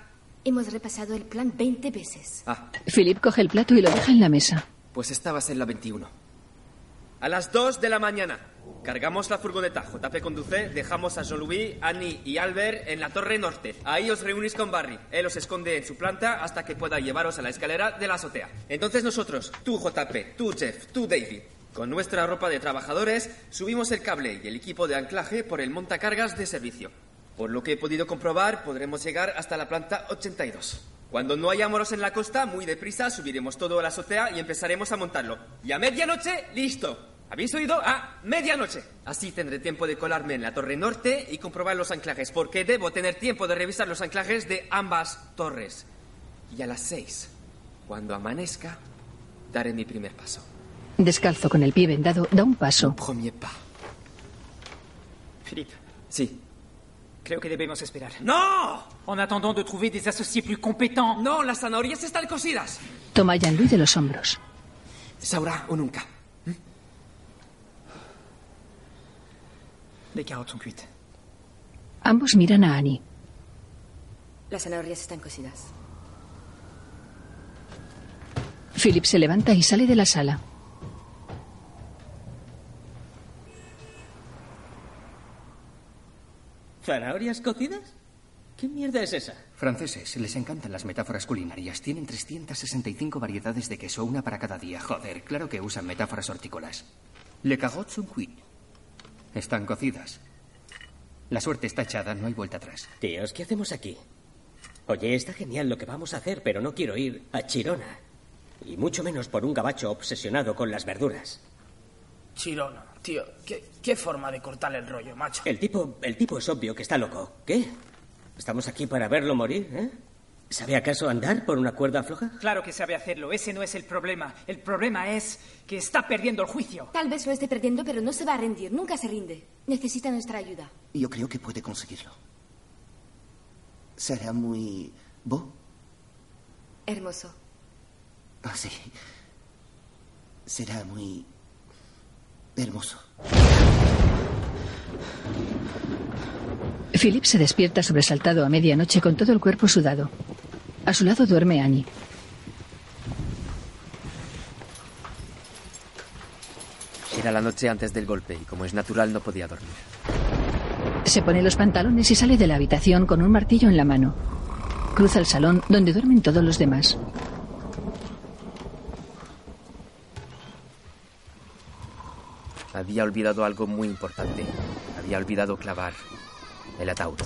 Hemos repasado el plan 20 veces. Ah, Philip coge el plato y lo deja en la mesa. pues esta va a ser la 21. A las 2 de la mañana. Cargamos la furgoneta. JP conduce, dejamos a Jean-Louis, Annie y Albert en la torre norte. Ahí os reunís con Barry. Él os esconde en su planta hasta que pueda llevaros a la escalera de la azotea. Entonces nosotros, tú JP, tú Jeff, tú David, con nuestra ropa de trabajadores, subimos el cable y el equipo de anclaje por el montacargas de servicio. Por lo que he podido comprobar, podremos llegar hasta la planta 82. Cuando no haya moros en la costa, muy deprisa subiremos todo a la azotea y empezaremos a montarlo. Y a medianoche, listo. ¿Habéis oído? A medianoche. Así tendré tiempo de colarme en la torre norte y comprobar los anclajes, porque debo tener tiempo de revisar los anclajes de ambas torres. Y a las seis, cuando amanezca, daré mi primer paso. Descalzo con el pie vendado, da un paso. Premier pas. Philippe, Sí. Creo que debemos esperar. ¡No! En attendant de trouver des associés plus compétents. No, las zanahorias están cocidas. Toma a Jean-Louis de los hombros. Es ahora o nunca. Les carottes sont cuites. Ambos miran a Annie. Las zanahorias están cocidas. Philip se levanta y sale de la sala. ¿Zanahorias cocidas? ¿Qué mierda es esa? Franceses, les encantan las metáforas culinarias. Tienen 365 variedades de queso, una para cada día. Joder, claro que usan metáforas hortícolas. Le carottes sont cuites. Están cocidas. La suerte está echada, no hay vuelta atrás. Tíos, ¿qué hacemos aquí? Oye, está genial lo que vamos a hacer, pero no quiero ir a Chirona. Y mucho menos por un gabacho obsesionado con las verduras. Chirona, tío, ¿qué, qué forma de cortarle el rollo, macho. El tipo, el tipo es obvio que está loco. ¿Qué? ¿Estamos aquí para verlo morir, eh? ¿Sabe acaso andar por una cuerda floja? Claro que sabe hacerlo, ese no es el problema. El problema es que está perdiendo el juicio. Tal vez lo esté perdiendo, pero no se va a rendir. Nunca se rinde. Necesita nuestra ayuda. Yo creo que puede conseguirlo. Será muy... ¿Bo? Hermoso. Ah, sí. Será muy... hermoso. Philip se despierta sobresaltado a medianoche con todo el cuerpo sudado. A su lado duerme Annie. Era la noche antes del golpe y como es natural no podía dormir. Se pone los pantalones y sale de la habitación con un martillo en la mano. Cruza el salón donde duermen todos los demás. Había olvidado algo muy importante. Había olvidado clavar el ataúd.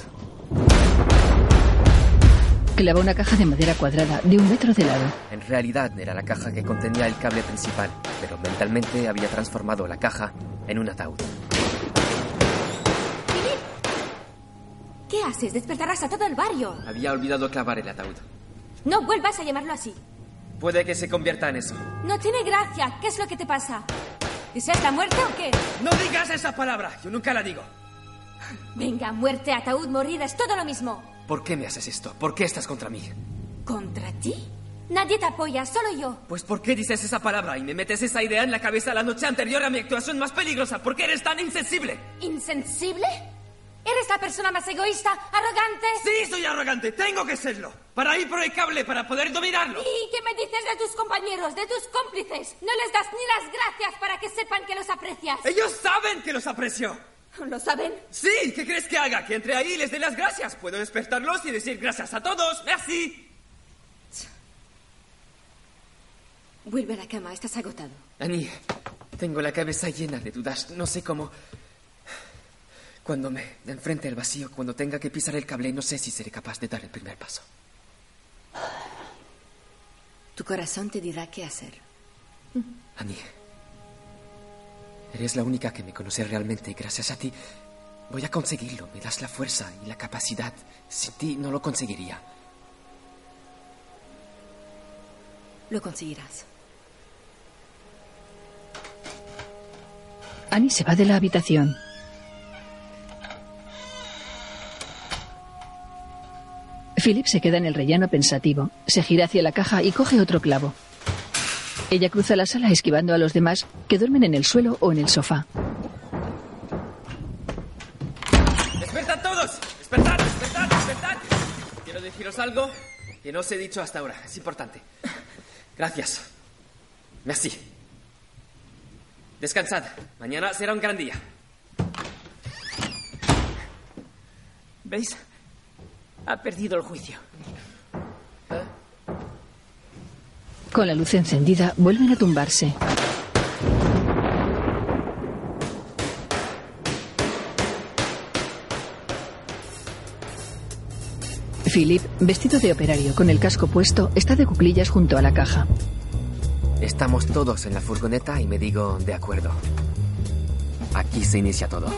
Clava una caja de madera cuadrada de un metro de lado. En realidad era la caja que contenía el cable principal, pero mentalmente había transformado la caja en un ataúd. ¿Qué haces? Despertarás a todo el barrio. Había olvidado clavar el ataúd. No vuelvas a llamarlo así. Puede que se convierta en eso. No tiene gracia. ¿Qué es lo que te pasa? ¿Deseas está muerte o qué? No digas esa palabra. Yo nunca la digo. Venga, muerte, ataúd, morir, es todo lo mismo. ¿Por qué me haces esto? ¿Por qué estás contra mí? ¿Contra ti? Nadie te apoya, solo yo. Pues ¿por qué dices esa palabra y me metes esa idea en la cabeza la noche anterior a mi actuación más peligrosa? ¿Por qué eres tan insensible? ¿Insensible? ¿Eres la persona más egoísta, arrogante? Sí, soy arrogante. Tengo que serlo. Para ir por el cable, para poder dominarlo. ¿Y qué me dices de tus compañeros, de tus cómplices? No les das ni las gracias para que sepan que los aprecias. Ellos saben que los aprecio. ¿Lo saben? Sí, ¿qué crees que haga? Que entre ahí y les dé las gracias. Puedo despertarlos y decir gracias a todos. Merci. Vuelve a la cama, estás agotado. Annie, tengo la cabeza llena de dudas. No sé cómo. Cuando me enfrente al vacío, cuando tenga que pisar el cable, no sé si seré capaz de dar el primer paso. Tu corazón te dirá qué hacer. Annie, eres la única que me conoce realmente y gracias a ti voy a conseguirlo. Me das la fuerza y la capacidad. Sin ti no lo conseguiría. Lo conseguirás. Annie se va de la habitación. Philip se queda en el rellano pensativo. Se gira hacia la caja y coge otro clavo. Ella cruza la sala esquivando a los demás que duermen en el suelo o en el sofá. ¡Despertad todos! ¡Despertad, despertad, despertad! Quiero deciros algo que no os he dicho hasta ahora. Es importante. Gracias. Merci. Descansad. Mañana será un gran día. ¿Veis? Ha perdido el juicio. Con la luz encendida, vuelven a tumbarse. Philip, vestido de operario con el casco puesto, está de cuclillas junto a la caja. Estamos todos en la furgoneta y me digo, de acuerdo. Aquí se inicia todo.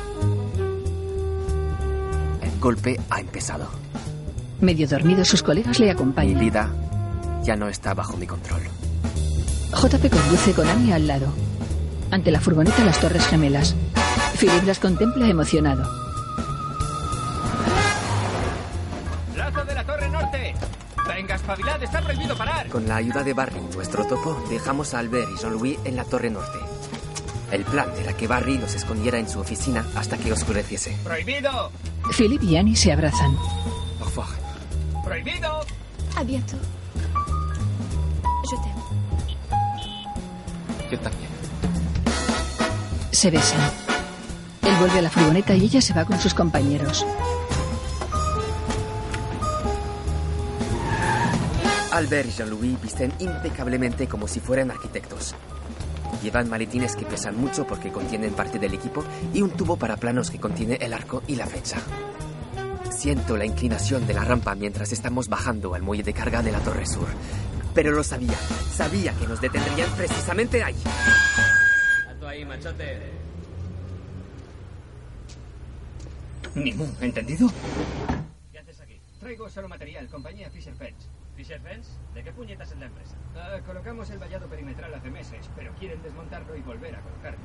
El golpe ha empezado. Medio dormido, sus colegas le Mi acompañan. vida ya no está bajo mi control. JP conduce con Annie al lado. Ante la furgoneta las torres gemelas. Philip las contempla emocionado. ¡Lazo de la Torre Norte! ¡Venga, espabilad! ¡Está prohibido parar! Con la ayuda de Barry, nuestro topo, dejamos a Albert y Jean-Louis en la Torre Norte. El plan era que Barry los escondiera en su oficina hasta que oscureciese. ¡Prohibido! Philip y Annie se abrazan. ¡Prohibido! A bientôt. Je t'aime. Yo también. Se besan. Él vuelve a la furgoneta y ella se va con sus compañeros. Albert y Jean-Louis visten impecablemente como si fueran arquitectos. Llevan maletines que pesan mucho porque contienen parte del equipo y un tubo para planos que contiene el arco y la flecha. Siento la inclinación de la rampa mientras estamos bajando al muelle de carga de la Torre Sur. Pero lo sabía, sabía que nos detendrían precisamente ahí. Alto ahí, machote. Ni mu, ¿entendido? ¿Qué haces aquí? Traigo solo material, compañía Fisher Fence. ¿Fisher Fence? ¿De qué puñetas es la empresa? Ah, colocamos el vallado perimetral hace meses, pero quieren desmontarlo y volver a colocarlo.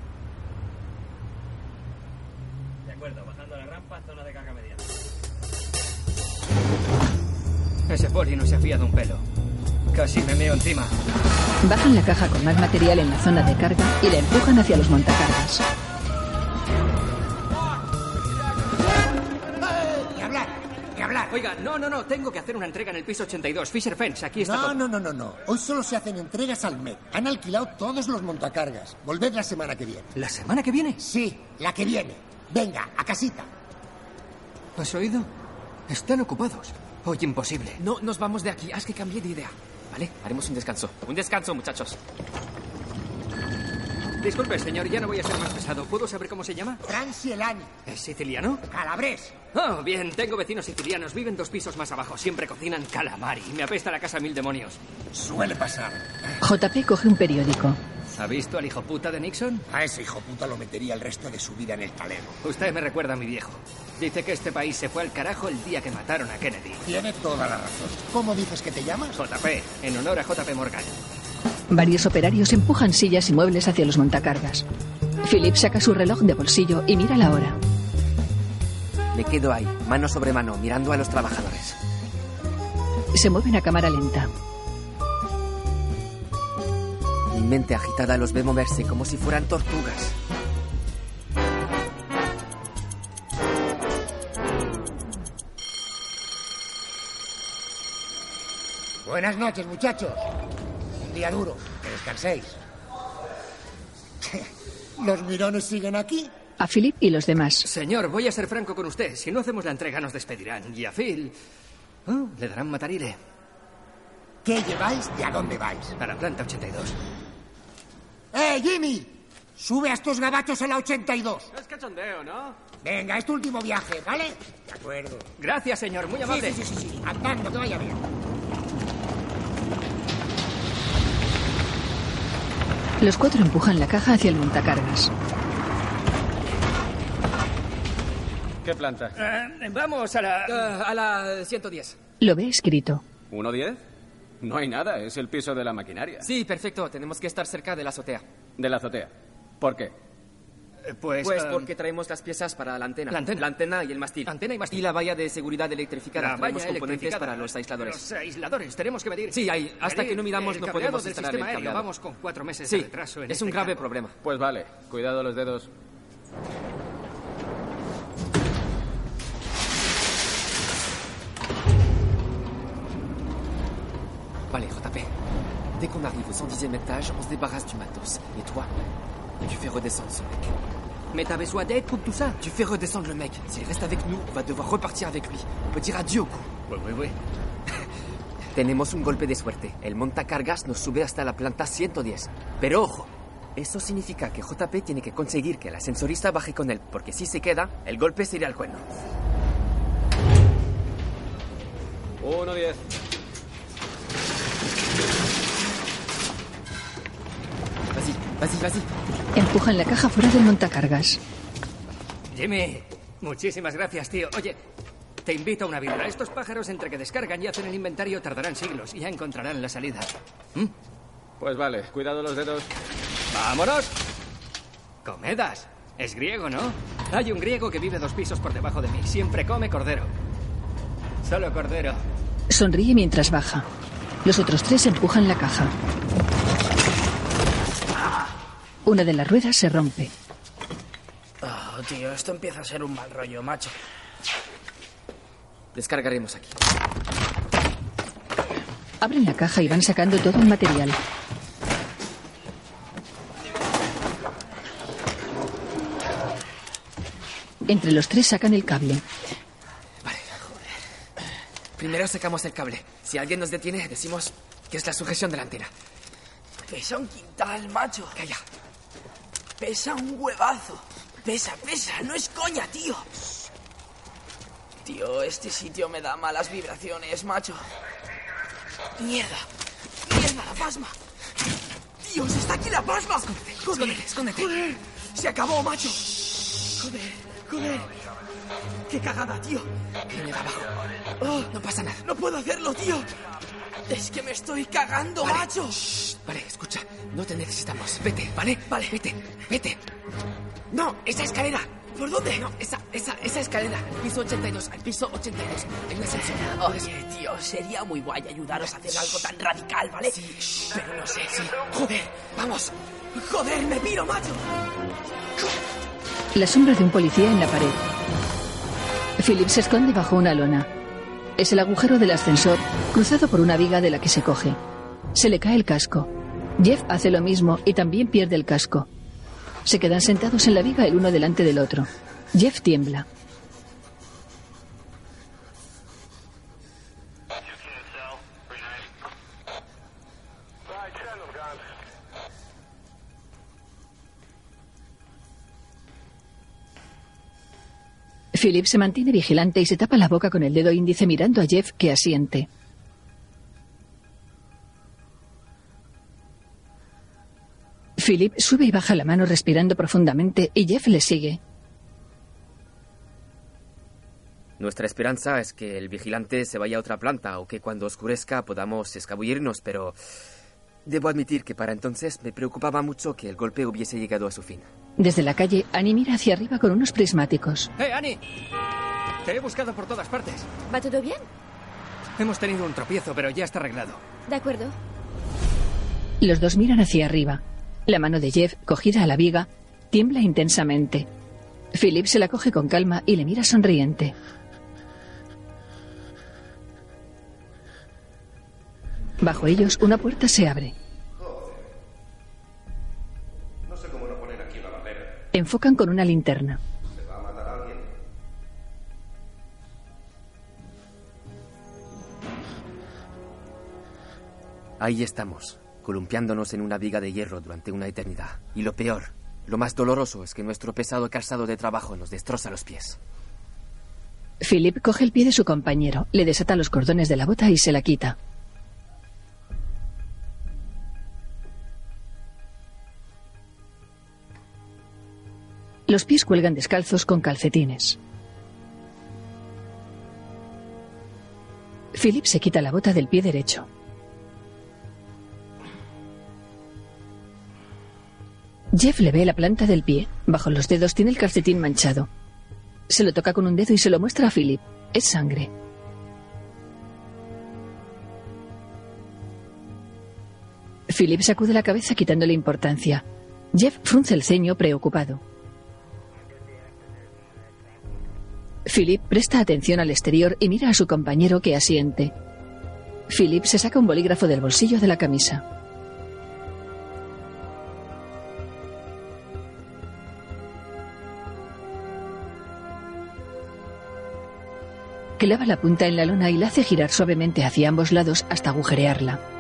De acuerdo, bajando la rampa, zona de carga mediana. Ese poli no se ha fiado un pelo. Casi me meo encima. Bajan la caja con más material en la zona de carga y la empujan hacia los montacargas. ¡Ni hablar! ¡Ni hablar! Oiga, no, no, no, tengo que hacer una entrega en el piso 82. Fisher Fence, aquí está No, todo. no, no, no, no. Hoy solo se hacen entregas al MEC. Han alquilado todos los montacargas. Volved la semana que viene. ¿La semana que viene? Sí, la que viene. Venga, a casita. ¿Has oído? Están ocupados. Hoy imposible. No nos vamos de aquí, haz que cambie de idea. Vale, haremos un descanso. Un descanso, muchachos. Disculpe, señor, ya no voy a ser más pesado. ¿Puedo saber cómo se llama? Francielani. ¿Es siciliano? Calabrés. Oh, bien, tengo vecinos sicilianos. Viven dos pisos más abajo. Siempre cocinan calamari. Me apesta la casa mil demonios. Suele pasar. JP coge un periódico. ¿Ha visto al hijo puta de Nixon? A ese hijo puta lo metería el resto de su vida en el talego. Usted me recuerda a mi viejo. Dice que este país se fue al carajo el día que mataron a Kennedy. Tiene toda la razón. ¿Cómo dices que te llamas? JP, en honor a JP Morgan. Varios operarios empujan sillas y muebles hacia los montacargas. Philip saca su reloj de bolsillo y mira la hora. Me quedo ahí, mano sobre mano, mirando a los trabajadores. Se mueven a cámara lenta. Mente agitada los ve moverse como si fueran tortugas. Buenas noches, muchachos. Un día duro. Que descanséis. ¿Los mirones siguen aquí? A Philip y los demás. Señor, voy a ser franco con usted. Si no hacemos la entrega, nos despedirán. Y a Phil. oh, le darán matarile. ¿Qué lleváis y a dónde vais? A la planta 82. ¡Eh, Jimmy! Sube a estos gabachos a la 82. Es cachondeo, ¿no? Venga, es tu último viaje, ¿vale? De acuerdo. Gracias, señor. Muy amable. sí, sí, sí, sí. Andando, que vaya bien. Los cuatro empujan la caja hacia el montacargas. ¿Qué planta? Eh, vamos a la... Ah, a la 110. Lo ve escrito. ¿1.10? No hay nada, es el piso de la maquinaria. Sí, perfecto. Tenemos que estar cerca de la azotea. De la azotea. ¿Por qué? Pues, Pues um, porque traemos las piezas para la antena. la antena. y el mástil. Antena y mástil. Y la valla de seguridad electrificada. La traemos valla componentes electrificada. para los aisladores. Los aisladores, tenemos que medir. Sí, ahí, hasta Medir que no miramos no podemos del instalar sistema el cableado. Vamos con cuatro meses Sí, de retraso en es este un grave campo. problema. Pues vale, cuidado los dedos. Vale, JP. Dès qu'on arrive au 110e étage, on se débarrasse du matos. Et toi, tu fais redescendre ce mec. Mais t'avais besoin d'aide pour tout ça Tu fais redescendre le mec. S'il reste avec nous, on va devoir repartir avec lui. On peut dire adieu au coup. Oui, oui, oui. Tenemos un golpe de suerte. El montacargas nos sube hasta la planta 110. Pero ojo, eso significa que JP tiene que conseguir que el ascensorista baje con él, porque si se queda, el golpe se irá al cuerno. 1-10. Vas-y, vas-y. Empujan la caja fuera del montacargas. Jimmy, muchísimas gracias, tío. Oye, te invito a una birra. Estos pájaros entre que descargan y hacen el inventario tardarán siglos y ya encontrarán la salida. ¿Mm? Pues vale, cuidado los dedos. ¡Vámonos! Comedas. Es griego, ¿no? Hay un griego que vive dos pisos por debajo de mí. Siempre come cordero. Solo cordero. Sonríe mientras baja. Los otros tres empujan la caja. Una de las ruedas se rompe. Oh, tío, esto empieza a ser un mal rollo, macho. Descargaremos aquí. Abren la caja y van sacando todo el material. Entre los tres sacan el cable. Primero sacamos el cable. Si alguien nos detiene, decimos que es la sujeción de la antena. Pesa un quintal, macho. Calla. Pesa un huevazo. Pesa, pesa. No es coña, tío. Tío, este sitio me da malas vibraciones, macho. Mierda. Mierda, la pasma. Dios, está aquí la pasma. Escóndete, escóndete. Joder, se acabó, macho. Joder, joder. Qué cagada, tío. Viene de abajo. Oh, No pasa nada. no puedo hacerlo, tío. Es que me estoy cagando, Vale. macho. Vale, escucha. No te necesitamos. Vete, ¿vale? Vale. Vete, vete. No, esa escalera. ¿Por dónde? No, esa, esa, esa escalera. Al piso 82, al piso 82. Hay un ascensor. Puedes- Oye, tío, sería muy guay ayudaros a hacer algo tan radical, ¿vale? Sí, Pero no sé. sí. Joder, vamos. Joder, me piro, macho. La sombra de un policía en la pared. Philip se esconde bajo una lona. Es el agujero del ascensor cruzado por una viga de la que se coge. Se le cae el casco. Jeff hace lo mismo y también pierde el casco. Se quedan sentados en la viga el uno delante del otro. Jeff tiembla. Philip se mantiene vigilante y se tapa la boca con el dedo índice mirando a Jeff que asiente. Philip sube y baja la mano respirando profundamente y Jeff le sigue. Nuestra esperanza es que el vigilante se vaya a otra planta o que cuando oscurezca podamos escabullirnos, pero debo admitir que para entonces me preocupaba mucho que el golpe hubiese llegado a su fin. Desde la calle, Annie mira hacia arriba con unos prismáticos. ¡Eh, Annie! Te he buscado por todas partes. ¿Va todo bien? Hemos tenido un tropiezo, pero ya está arreglado. De acuerdo. Los dos miran hacia arriba. La mano de Jeff, cogida a la viga, tiembla intensamente. Philip se la coge con calma y le mira sonriente. Bajo ellos, una puerta se abre. No sé cómo no poner aquí la. Enfocan con una linterna. ¿Se va a matar a alguien? Ahí estamos, columpiándonos en una viga de hierro durante una eternidad. Y lo peor, lo más doloroso es que nuestro pesado calzado de trabajo nos destroza los pies. Philip coge el pie de su compañero, le desata los cordones de la bota y se la quita. Los pies cuelgan descalzos con calcetines. Philip se quita la bota del pie derecho. Jeff le ve la planta del pie. Bajo los dedos tiene el calcetín manchado. Se lo toca con un dedo y se lo muestra a Philip. Es sangre. Philip sacude la cabeza quitándole importancia. Jeff frunce el ceño preocupado. Philip presta atención al exterior y mira a su compañero que asiente. Philip se saca un bolígrafo del bolsillo de la camisa. Clava la punta en la lona y la hace girar suavemente hacia ambos lados hasta agujerearla.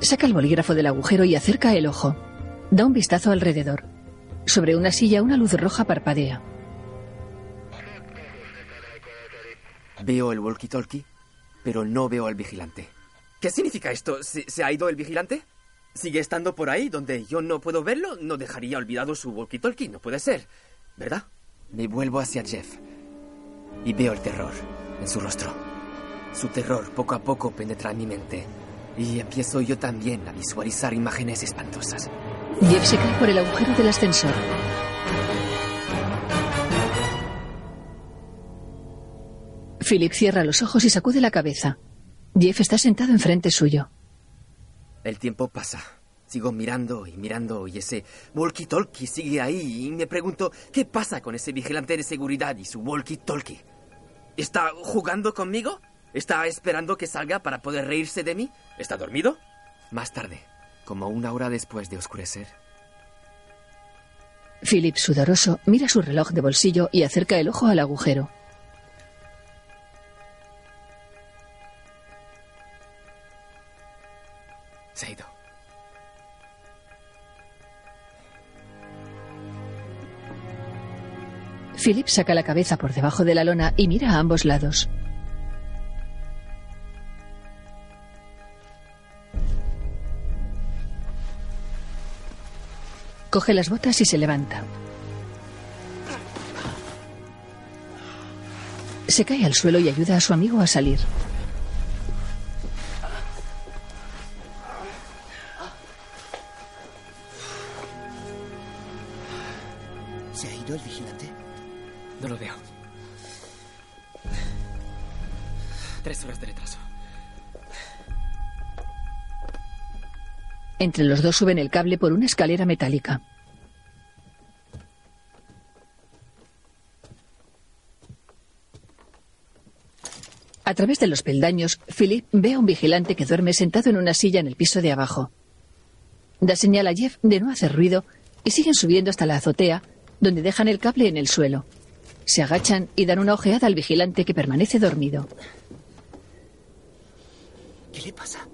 Saca el bolígrafo del agujero y acerca el ojo. Da un vistazo alrededor. Sobre una silla una luz roja parpadea. Veo el walkie-talkie, pero no veo al vigilante. ¿Qué significa esto? ¿Se, se ha ido el vigilante? ¿Sigue estando por ahí donde yo no puedo verlo? No dejaría olvidado su walkie-talkie, no puede ser. ¿Verdad? Me vuelvo hacia Jeff y veo el terror en su rostro. Su terror poco a poco penetra en mi mente y empiezo yo también a visualizar imágenes espantosas. Jeff se cae por el agujero del ascensor. Philip cierra los ojos y sacude la cabeza. Jeff está sentado enfrente suyo. El tiempo pasa. Sigo mirando y mirando y ese walkie-talkie sigue ahí y me pregunto qué pasa con ese vigilante de seguridad y su walkie-talkie. ¿Está jugando conmigo? ¿Está esperando que salga para poder reírse de mí? ¿Está dormido? Más tarde, como una hora después de oscurecer, Philip, sudoroso, mira su reloj de bolsillo y acerca el ojo al agujero. se ha ido. Philip saca la cabeza por debajo de la lona y mira a ambos lados. Coge las botas y se levanta. Se cae al suelo y ayuda a su amigo a salir. ¿Se ha ido el vigilante? No lo veo. Tres horas de Entre los dos suben el cable por una escalera metálica. A través de los peldaños, Philip ve a un vigilante que duerme sentado en una silla en el piso de abajo. Da señal a Jeff de no hacer ruido y siguen subiendo hasta la azotea, donde dejan el cable en el suelo. Se agachan y dan una ojeada al vigilante que permanece dormido. ¿Qué le pasa?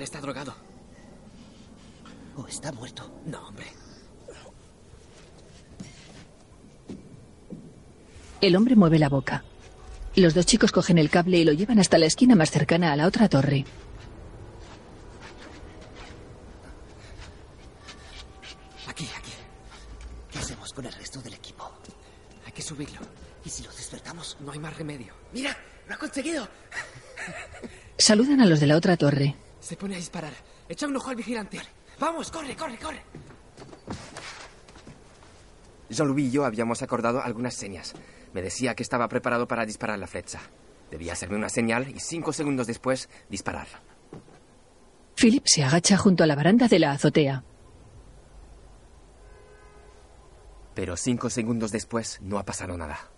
Está drogado. ¿O está muerto? No, hombre. El hombre mueve la boca. Los dos chicos cogen el cable y lo llevan hasta la esquina más cercana a la otra torre. Aquí, aquí. ¿Qué hacemos con el resto del equipo? Hay que subirlo. ¿Y si lo despertamos? No hay más remedio. ¡Mira! ¡Lo ha conseguido! Saludan a los de la otra torre. Se pone a disparar. Echa un ojo al vigilante. Vamos, corre, corre, corre. Jean-Louis y yo habíamos acordado algunas señas. Me decía que estaba preparado para disparar la flecha. Debía hacerme una señal y cinco segundos después disparar. Philip se agacha junto a la baranda de la azotea. Pero cinco segundos después no ha pasado nada.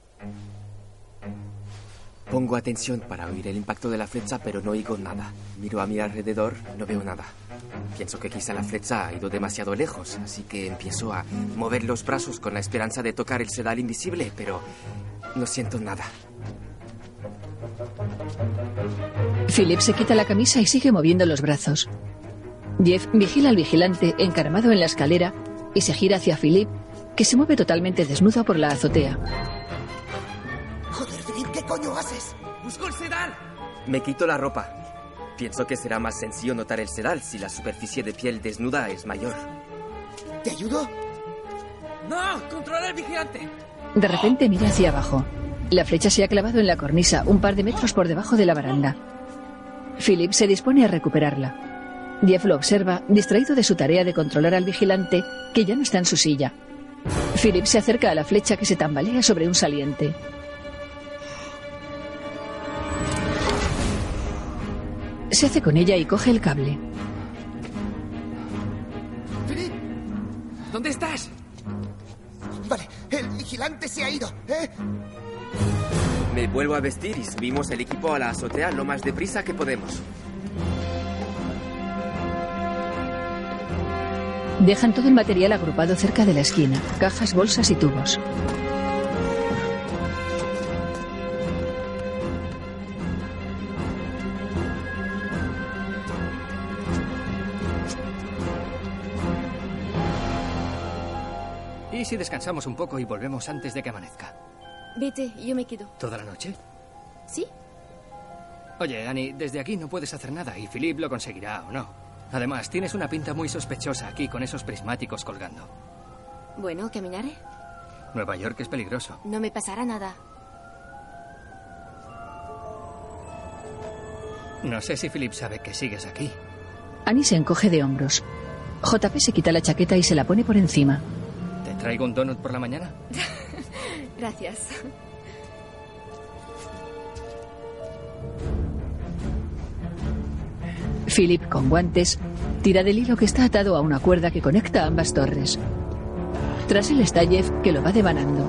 Pongo atención para oír el impacto de la flecha, pero no oigo nada. Miro a mi alrededor, no veo nada. Pienso que quizá la flecha ha ido demasiado lejos, así que empiezo a mover los brazos con la esperanza de tocar el sedal invisible, pero no siento nada. Philip se quita la camisa y sigue moviendo los brazos. Jeff vigila al vigilante encaramado en la escalera y se gira hacia Philip, que se mueve totalmente desnudo por la azotea. Joder, Philip, ¿qué coño haces? ¡Busco el sedal! Me quito la ropa. Pienso que será más sencillo notar el sedal si la superficie de piel desnuda es mayor. ¿Te ayudo? ¡No! ¡Controla al vigilante! De repente mira hacia abajo. La flecha se ha clavado en la cornisa, un par de metros por debajo de la baranda. Philip se dispone a recuperarla. Jeff lo observa, distraído de su tarea de controlar al vigilante, que ya no está en su silla. Philip se acerca a la flecha que se tambalea sobre un saliente. Se hace con ella y coge el cable. ¡Philip! ¿Dónde estás? Vale, el vigilante se ha ido, ¿eh? Me vuelvo a vestir y subimos el equipo a la azotea lo más deprisa que podemos. Dejan todo el material agrupado cerca de la esquina, cajas, bolsas y tubos. ¿Y si descansamos un poco y volvemos antes de que amanezca? Vete, yo me quedo. ¿Toda la noche? ¿Sí? Oye, Annie, desde aquí no puedes hacer nada y Philip lo conseguirá o no. Además, tienes una pinta muy sospechosa aquí con esos prismáticos colgando. Bueno, caminaré. Nueva York es peligroso. No me pasará nada. No sé si Philip sabe que sigues aquí. Annie se encoge de hombros. JP se quita la chaqueta y se la pone por encima. ¿Te traigo un donut por la mañana? Gracias. Philip, con guantes, tira del hilo que está atado a una cuerda que conecta ambas torres. Tras él está Jeff, que lo va devanando.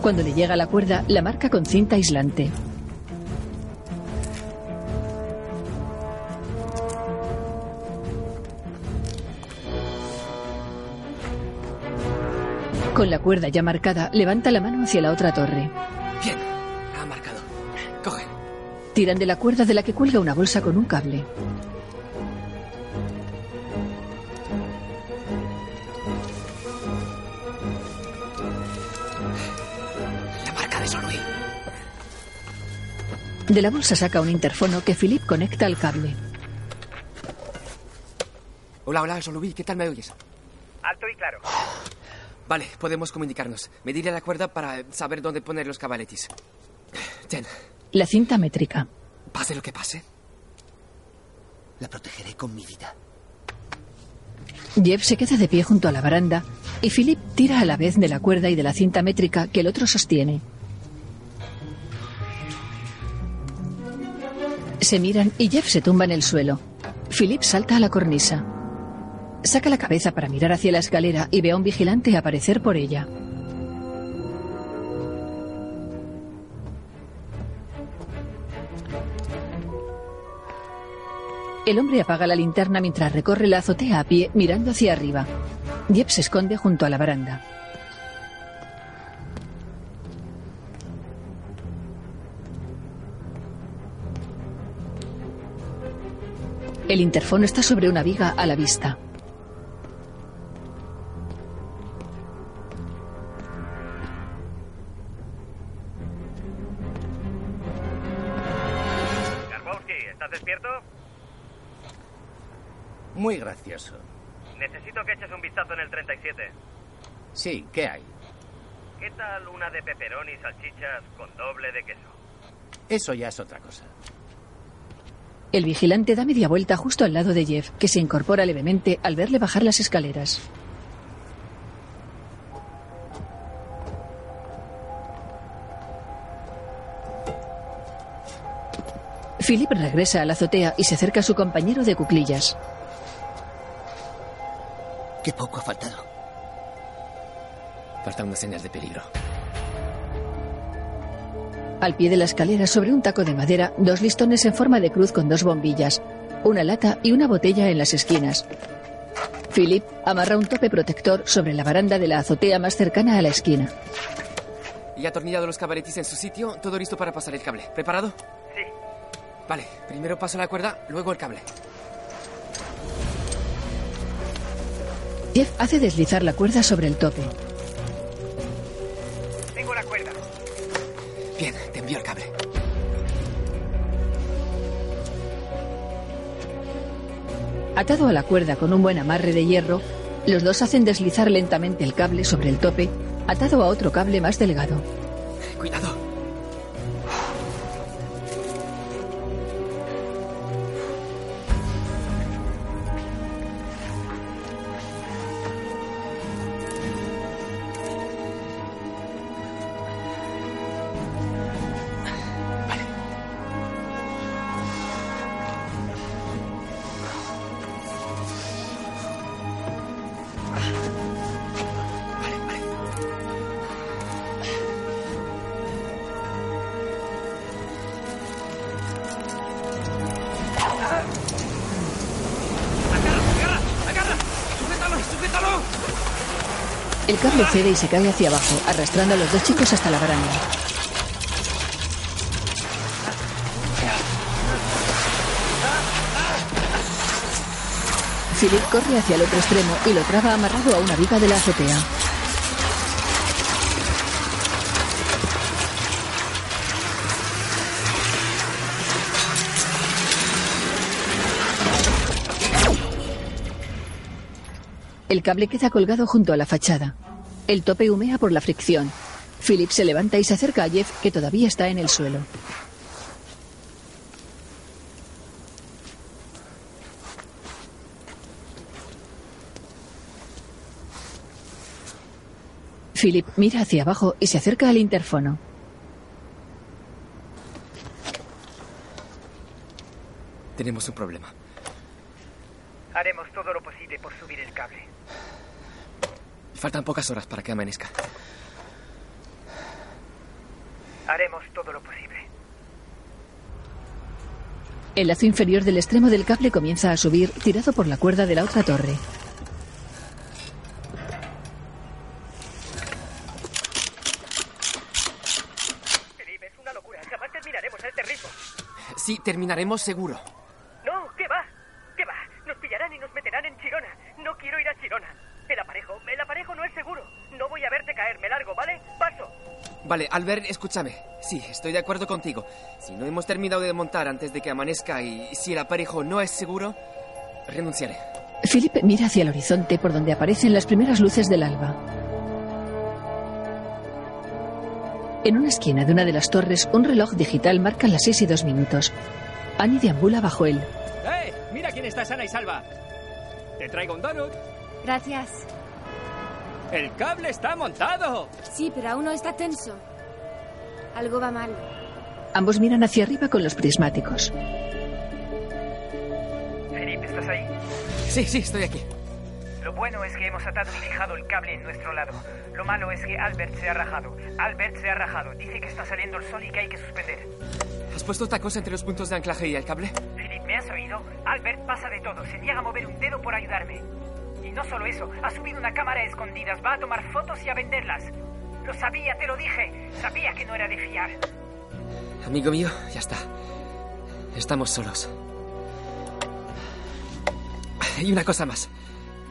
Cuando le llega la cuerda, la marca con cinta aislante. Con la cuerda ya marcada, levanta la mano hacia la otra torre. Bien, ha marcado. Coge. Tiran de la cuerda de la que cuelga una bolsa con un cable. La marca de Sor-Louis. De la bolsa saca un interfono que Philip conecta al cable. Hola, hola, Sor-Louis, ¿qué tal me oyes? Alto y claro. Vale, podemos comunicarnos. Medirle la cuerda para saber dónde poner los cabaletis. Ten, La cinta métrica. pase lo que pase. La protegeré con mi vida. Jeff se queda de pie junto a la baranda y Philip tira a la vez de la cuerda y de la cinta métrica que el otro sostiene. Se miran y Jeff se tumba en el suelo. Philip salta a la cornisa. Saca la cabeza para mirar hacia la escalera y ve a un vigilante aparecer por ella. El hombre apaga la linterna mientras recorre la azotea a pie mirando hacia arriba. Jeff se esconde junto a la baranda. El interfono está sobre una viga a la vista. Sí, ¿qué hay? ¿Qué tal una de pepperoni y salchichas con doble de queso? Eso ya es otra cosa. El vigilante da media vuelta justo al lado de Jeff, que se incorpora levemente al verle bajar las escaleras. Philip regresa a la azotea y se acerca a su compañero de cuclillas. Qué poco ha faltado. De peligro. Al pie de la escalera, sobre un taco de madera, dos listones en forma de cruz con dos bombillas, una lata y una botella en las esquinas. Philip amarra un tope protector sobre la baranda de la azotea más cercana a la esquina. Y atornillado los cabaletis en su sitio, todo listo para pasar el cable. ¿Preparado? Sí. Vale, primero paso la cuerda, luego el cable. Jeff hace deslizar la cuerda sobre el tope. El cable. Atado a la cuerda con un buen amarre de hierro, los dos hacen deslizar lentamente el cable sobre el tope, atado a otro cable más delgado. Cuidado. Cable cede y se cae hacia abajo, arrastrando a los dos chicos hasta la baranda. Philip corre hacia el otro extremo y lo traba amarrado a una viga de la azotea. El cable queda colgado junto a la fachada. El tope humea por la fricción. Philip se levanta y se acerca a Jeff, que todavía está en el suelo. Philip mira hacia abajo y se acerca al interfono. Tenemos un problema. Haremos todo lo posible por subir el cable. Faltan pocas horas para que amanezca. Haremos todo lo posible. El lazo inferior del extremo del cable comienza a subir, tirado por la cuerda de la otra torre. Felipe, es una locura. Jamás terminaremos a este ritmo. Sí, terminaremos seguro. No, ¿qué va? ¿Qué va? Nos pillarán y nos meterán en Chirona. No quiero ir a Chirona. El aparejo, el aparejo no es seguro. Caer, me largo, ¿vale? Paso. Vale, Albert, escúchame. Sí, estoy de acuerdo contigo. Si no hemos terminado de montar antes de que amanezca y si el aparejo no es seguro, renunciaré. Philip mira hacia el horizonte por donde aparecen las primeras luces del alba. En una esquina de una de las torres, un reloj digital marca las seis y dos minutos. Annie deambula bajo él. ¡Eh! Mira quién está sana y salva. Te traigo un donut. Gracias. El cable está montado. Sí, pero aún no está tenso. Algo va mal. Ambos miran hacia arriba con los prismáticos. Felipe, ¿estás ahí? Sí, sí, estoy aquí. Lo bueno es que hemos atado y fijado el cable en nuestro lado. Lo malo es que Albert se ha rajado. Albert se ha rajado. Dice que está saliendo el sol y que hay que suspender. ¿Has puesto tacos entre los puntos de anclaje y el cable? Philip, ¿me has oído? Albert pasa de todo. Se niega a mover un dedo por ayudarme. Y no solo eso, ha subido una cámara a escondidas. Va a tomar fotos y a venderlas. Lo sabía, te lo dije. Sabía que no era de fiar. Amigo mío, ya está. Estamos solos. Y una cosa más.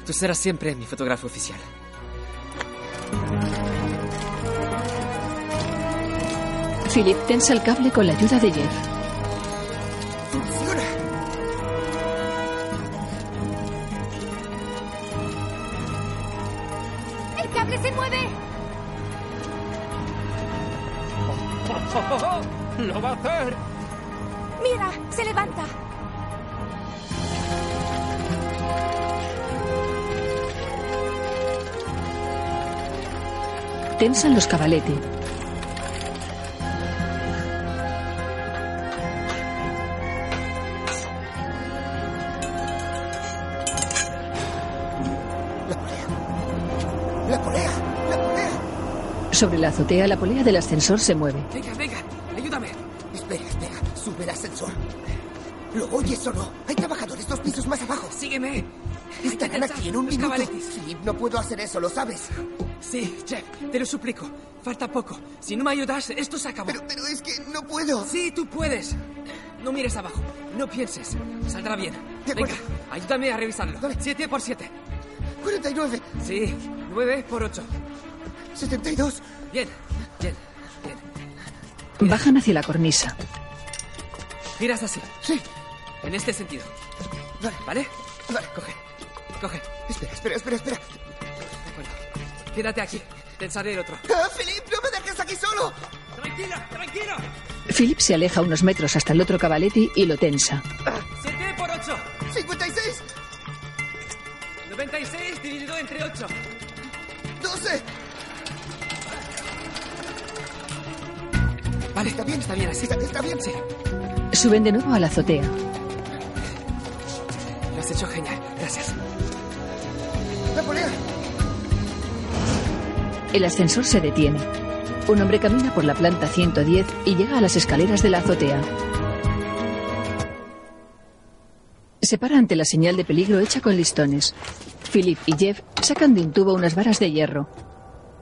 Tú serás siempre mi fotógrafo oficial. Philip tensa el cable con la ayuda de Jeff. Tensan los cabalete. ¡La polea! ¡La polea! Sobre la azotea, la polea del ascensor se mueve. Venga, venga, ayúdame. Espera, espera. Sube el ascensor. ¿Lo oyes o no? Hay trabajadores dos pisos más abajo. Sígueme. Estarán aquí en un Los minuto. cabaletes. Philip, no puedo hacer eso, ¿lo sabes? Sí, Jeff, te lo suplico. Falta poco. Si no me ayudas, esto se acabó. Pero, pero es que no puedo. Sí, tú puedes. No mires abajo. No pienses. Saldrá bien. De. Venga, ayúdame a revisarlo. Siete por siete. 49, Sí, nueve por ocho. 72. Bien, bien, bien. Bajan hacia la cornisa. Giras así. Sí. En este sentido. Vale. ¿Vale? Vale. Coge. Coge. Espera, espera, espera, espera. Quédate aquí. Tensaré el otro. ¡Ah, Philip, no me dejes aquí solo! ¡Tranquila, tranquila! Philip se aleja unos metros hasta el otro cabalete y lo tensa. Siete por ocho. 56, 96 dividido entre ocho. 12. Vale, está bien, está bien así. Está, está bien. Sí, Suben de nuevo a la azotea. lo has hecho genial. Gracias. La polea. El ascensor se detiene. Un hombre camina por la planta 110 y llega a las escaleras de la azotea. Se para ante la señal de peligro hecha con listones. Philip y Jeff sacan de un tubo unas varas de hierro.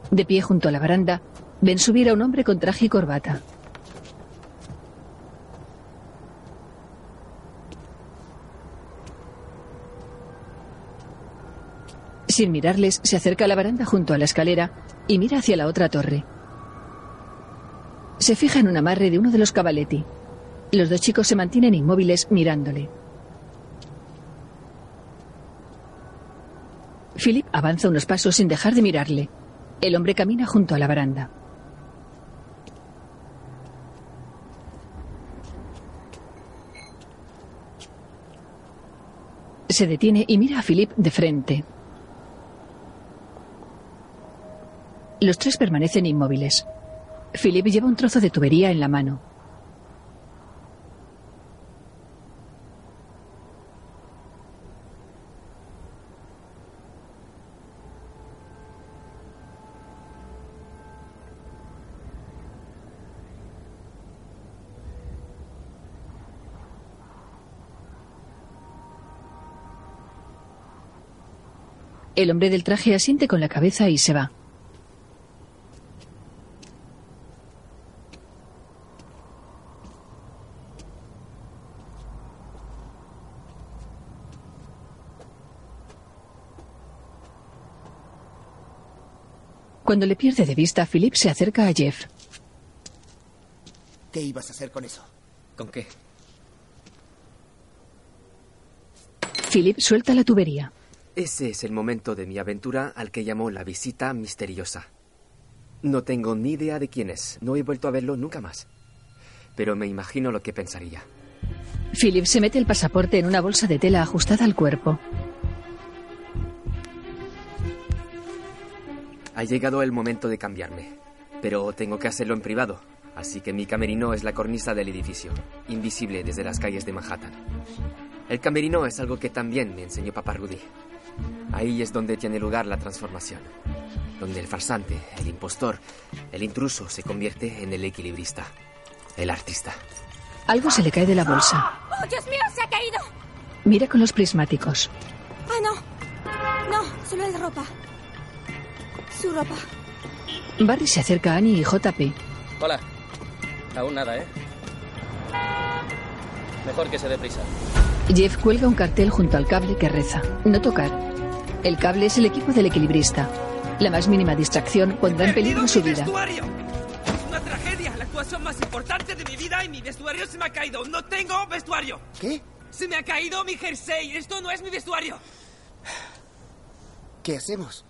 De pie junto a la baranda, ven subir a un hombre con traje y corbata. Sin mirarles, se acerca a la baranda junto a la escalera y mira hacia la otra torre. Se fija en un amarre de uno de los cavaletti. Los dos chicos se mantienen inmóviles mirándole. Philip avanza unos pasos sin dejar de mirarle. El hombre camina junto a la baranda. Se detiene y mira a Philip de frente. Los tres permanecen inmóviles. Philip lleva un trozo de tubería en la mano. El hombre del traje asiente con la cabeza y se va. Cuando le pierde de vista, Philip se acerca a Jeff. ¿Qué ibas a hacer con eso? ¿Con qué? Philip suelta la tubería. Ese es el momento de mi aventura al que llamó la visita misteriosa. No tengo ni idea de quién es. No he vuelto a verlo nunca más. Pero me imagino lo que pensaría. Philip se mete el pasaporte en una bolsa de tela ajustada al cuerpo. Ha llegado el momento de cambiarme. Pero tengo que hacerlo en privado. Así que mi camerino es la cornisa del edificio, invisible desde las calles de Manhattan. El camerino es algo que también me enseñó papá Rudy. Ahí es donde tiene lugar la transformación. Donde el farsante, el impostor, el intruso se convierte en el equilibrista, el artista. Algo se le cae de la bolsa. ¡Oh, Dios mío, se ha caído! Mira con los prismáticos. Ah, no. No, solo es ropa. Su ropa. Barry se acerca a Annie y JP. Hola. Aún nada, ¿eh? Mejor que se dé prisa. Jeff cuelga un cartel junto al cable que reza. No tocar. El cable es el equipo del equilibrista. La más mínima distracción pondrá en peligro su vida. vestuario! Es una tragedia, la actuación más importante de mi vida y mi vestuario se me ha caído. No tengo vestuario. ¿Qué? Se me ha caído mi jersey. Esto no es mi vestuario. ¿Qué hacemos?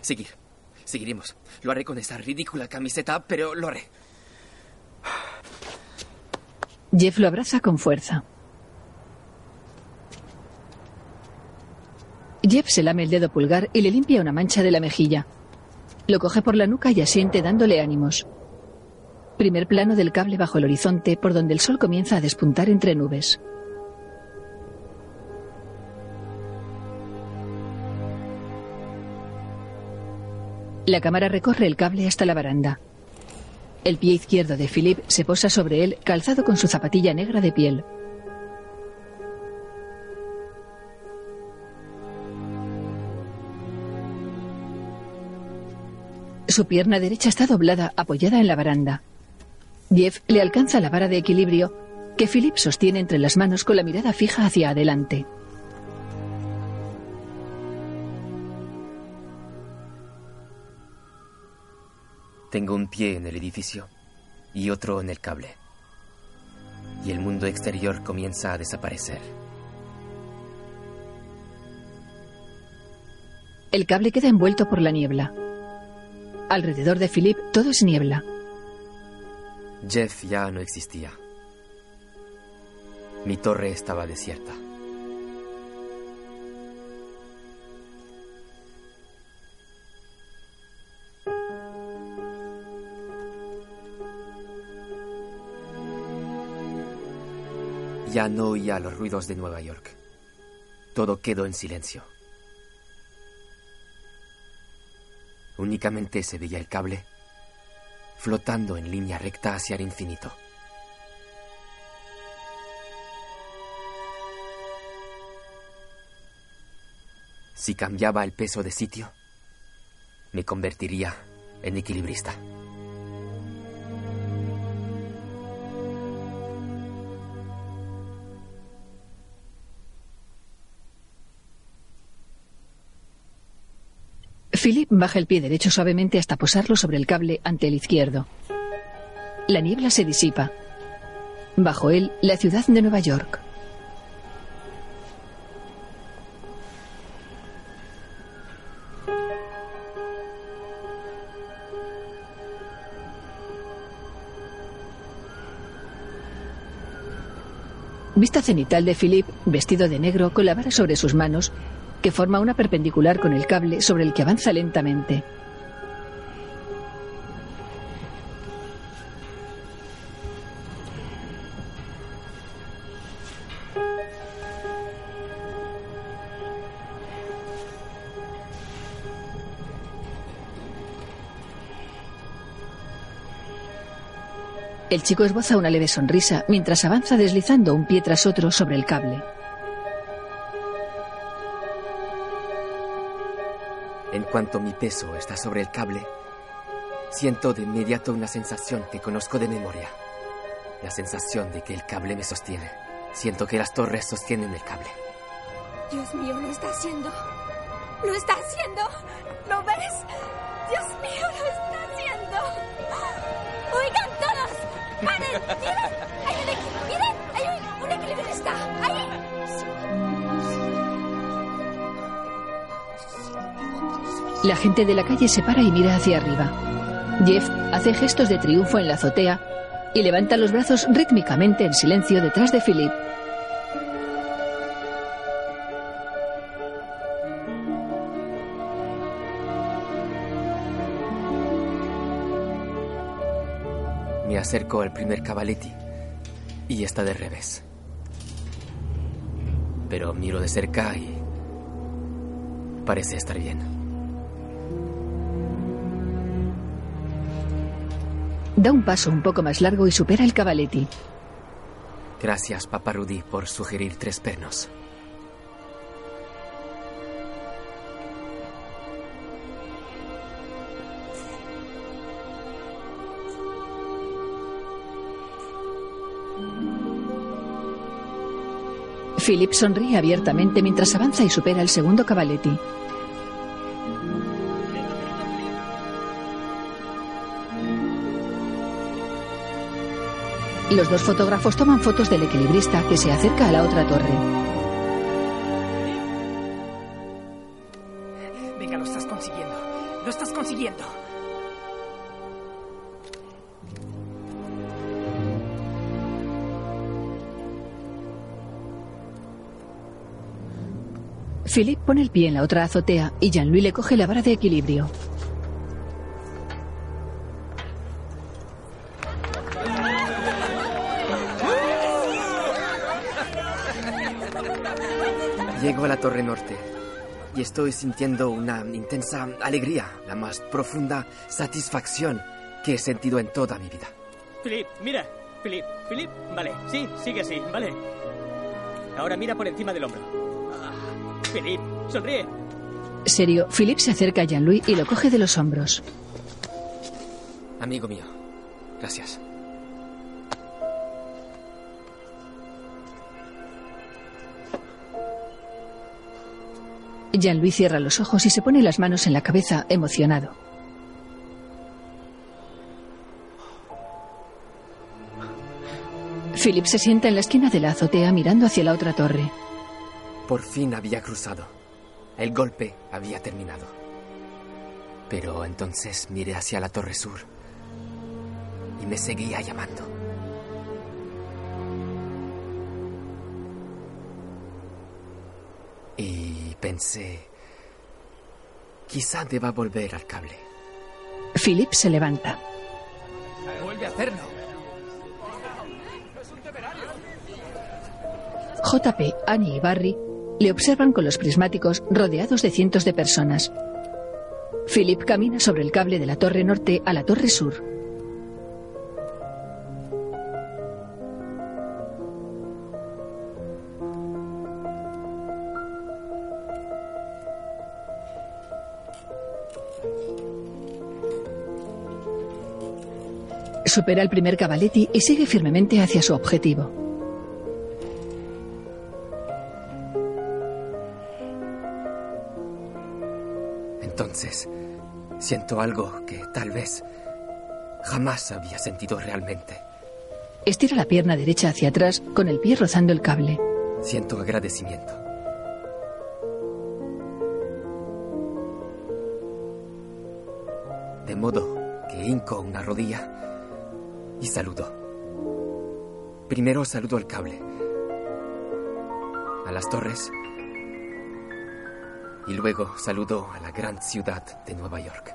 Seguir. Seguiremos. Lo haré con esa ridícula camiseta, pero lo haré. Jeff lo abraza con fuerza. Jeff se lame el dedo pulgar y le limpia una mancha de la mejilla. Lo coge por la nuca y asiente dándole ánimos. Primer plano del cable bajo el horizonte por donde el sol comienza a despuntar entre nubes. La cámara recorre el cable hasta la baranda. El pie izquierdo de Philip se posa sobre él, calzado con su zapatilla negra de piel. Su pierna derecha está doblada, apoyada en la baranda. Jeff le alcanza la vara de equilibrio que Philip sostiene entre las manos con la mirada fija hacia adelante. Tengo un pie en el edificio y otro en el cable. Y el mundo exterior comienza a desaparecer. El cable queda envuelto por la niebla. Alrededor de Philip todo es niebla. Jeff ya no existía. Mi torre estaba desierta. Ya no oía los ruidos de Nueva York. Todo quedó en silencio. Únicamente se veía el cable flotando en línea recta hacia el infinito. Si cambiaba el peso de sitio, me convertiría en equilibrista. Philip baja el pie derecho suavemente hasta posarlo sobre el cable ante el izquierdo. La niebla se disipa. Bajo él, la ciudad de Nueva York. Vista cenital de Philip, vestido de negro, con la vara sobre sus manos, que forma una perpendicular con el cable sobre el que avanza lentamente. El chico esboza una leve sonrisa mientras avanza deslizando un pie tras otro sobre el cable. Cuanto mi peso está sobre el cable, siento de inmediato una sensación que conozco de memoria. La sensación de que el cable me sostiene. Siento que las torres sostienen el cable. Dios mío, lo está haciendo. Lo está haciendo. ¿Lo ves? Dios mío, lo está haciendo. Oigan todos. ¡Paren! La gente de la calle se para y mira hacia arriba. Jeff hace gestos de triunfo en la azotea y levanta los brazos rítmicamente en silencio detrás de Philip. Me acerco al primer cavaletti y está de revés. Pero miro de cerca y parece estar bien. Da un paso un poco más largo y supera el cavaletti. Gracias, Papa Rudy, por sugerir tres pernos. Philip sonríe abiertamente mientras avanza y supera el segundo cavaletti. Los dos fotógrafos toman fotos del equilibrista que se acerca a la otra torre. Venga, lo estás consiguiendo. Lo estás consiguiendo. Philip pone el pie en la otra azotea y Jean-Louis le coge la vara de equilibrio. Llego a la Torre Norte y estoy sintiendo una intensa alegría, la más profunda satisfacción que he sentido en toda mi vida. Philip, mira. Philip, Philip, vale. Sí, sigue así, vale. Ahora mira por encima del hombro. Ah, Philip, sonríe. Serio, Philip se acerca a Jean-Louis y lo coge de los hombros. Amigo mío, gracias. Jean-Louis cierra los ojos y se pone las manos en la cabeza, emocionado. Philip se sienta en la esquina de la azotea mirando hacia la otra torre. Por fin había cruzado. El golpe había terminado. Pero entonces miré hacia la Torre Sur y me seguía llamando. Pensé, quizá deba volver al cable. Philip se levanta. Vuelve a hacerlo. JP, Annie y Barry le observan con los prismáticos rodeados de cientos de personas. Philip camina sobre el cable de la torre norte a la torre sur. Supera el primer Cavaletti y sigue firmemente hacia su objetivo. Entonces, siento algo que tal vez jamás había sentido realmente. Estira la pierna derecha hacia atrás con el pie rozando el cable. Siento agradecimiento. De modo que hinco una rodilla y saludo. Primero saludo al cable, a las torres y luego saludo a la gran ciudad de Nueva York.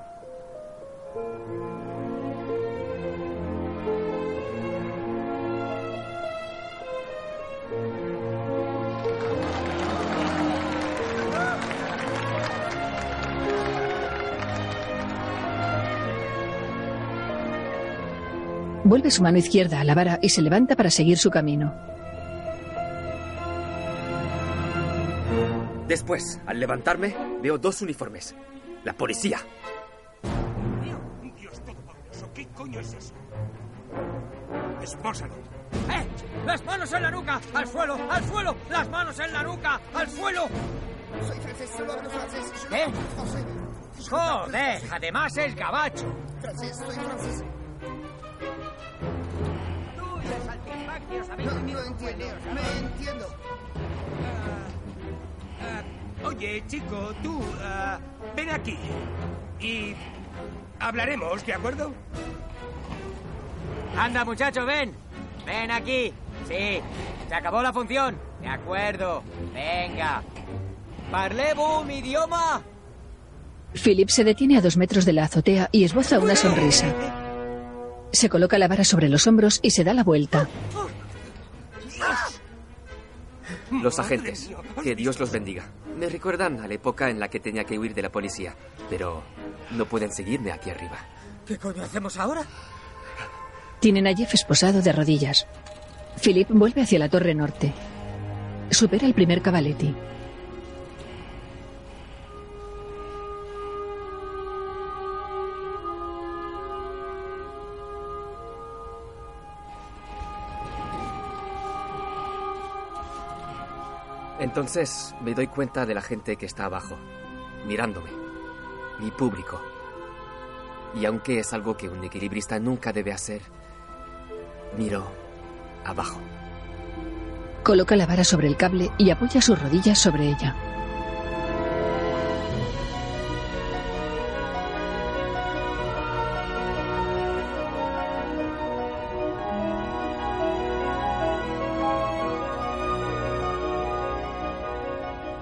Vuelve su mano izquierda a la vara y se levanta para seguir su camino. Después, al levantarme, veo dos uniformes. La policía. Dios todopoderoso, ¿qué coño es eso? Espósalo. ¡Eh! ¡Las manos en la nuca! ¡Al suelo! ¡Al suelo! ¡Las manos en la nuca! ¡Al suelo! Soy francés, solo hablo francés. ¿Eh? ¡Joder! Además es gabacho. Francés, soy francés. No, no entiendo. Me entiendo. Ah, oye, chico, tú, ah, ven aquí. Y hablaremos, ¿de acuerdo? Anda, muchacho, ven. Ven aquí. Sí, se acabó la función. De acuerdo. Venga. Parlez-vous mi idioma? Philip se detiene a dos metros de la azotea y esboza una sonrisa. Se coloca la vara sobre los hombros y se da la vuelta. Los agentes, que Dios los bendiga. Me recuerdan a la época en la que tenía que huir de la policía, pero no pueden seguirme aquí arriba. ¿Qué coño hacemos ahora? Tienen a Jeff esposado de rodillas. Philip vuelve hacia la torre norte. Supera el primer Cavaletti. Entonces me doy cuenta de la gente que está abajo, mirándome, mi público. Y aunque es algo que un equilibrista nunca debe hacer, miro abajo. Coloca la vara sobre el cable y apoya sus rodillas sobre ella.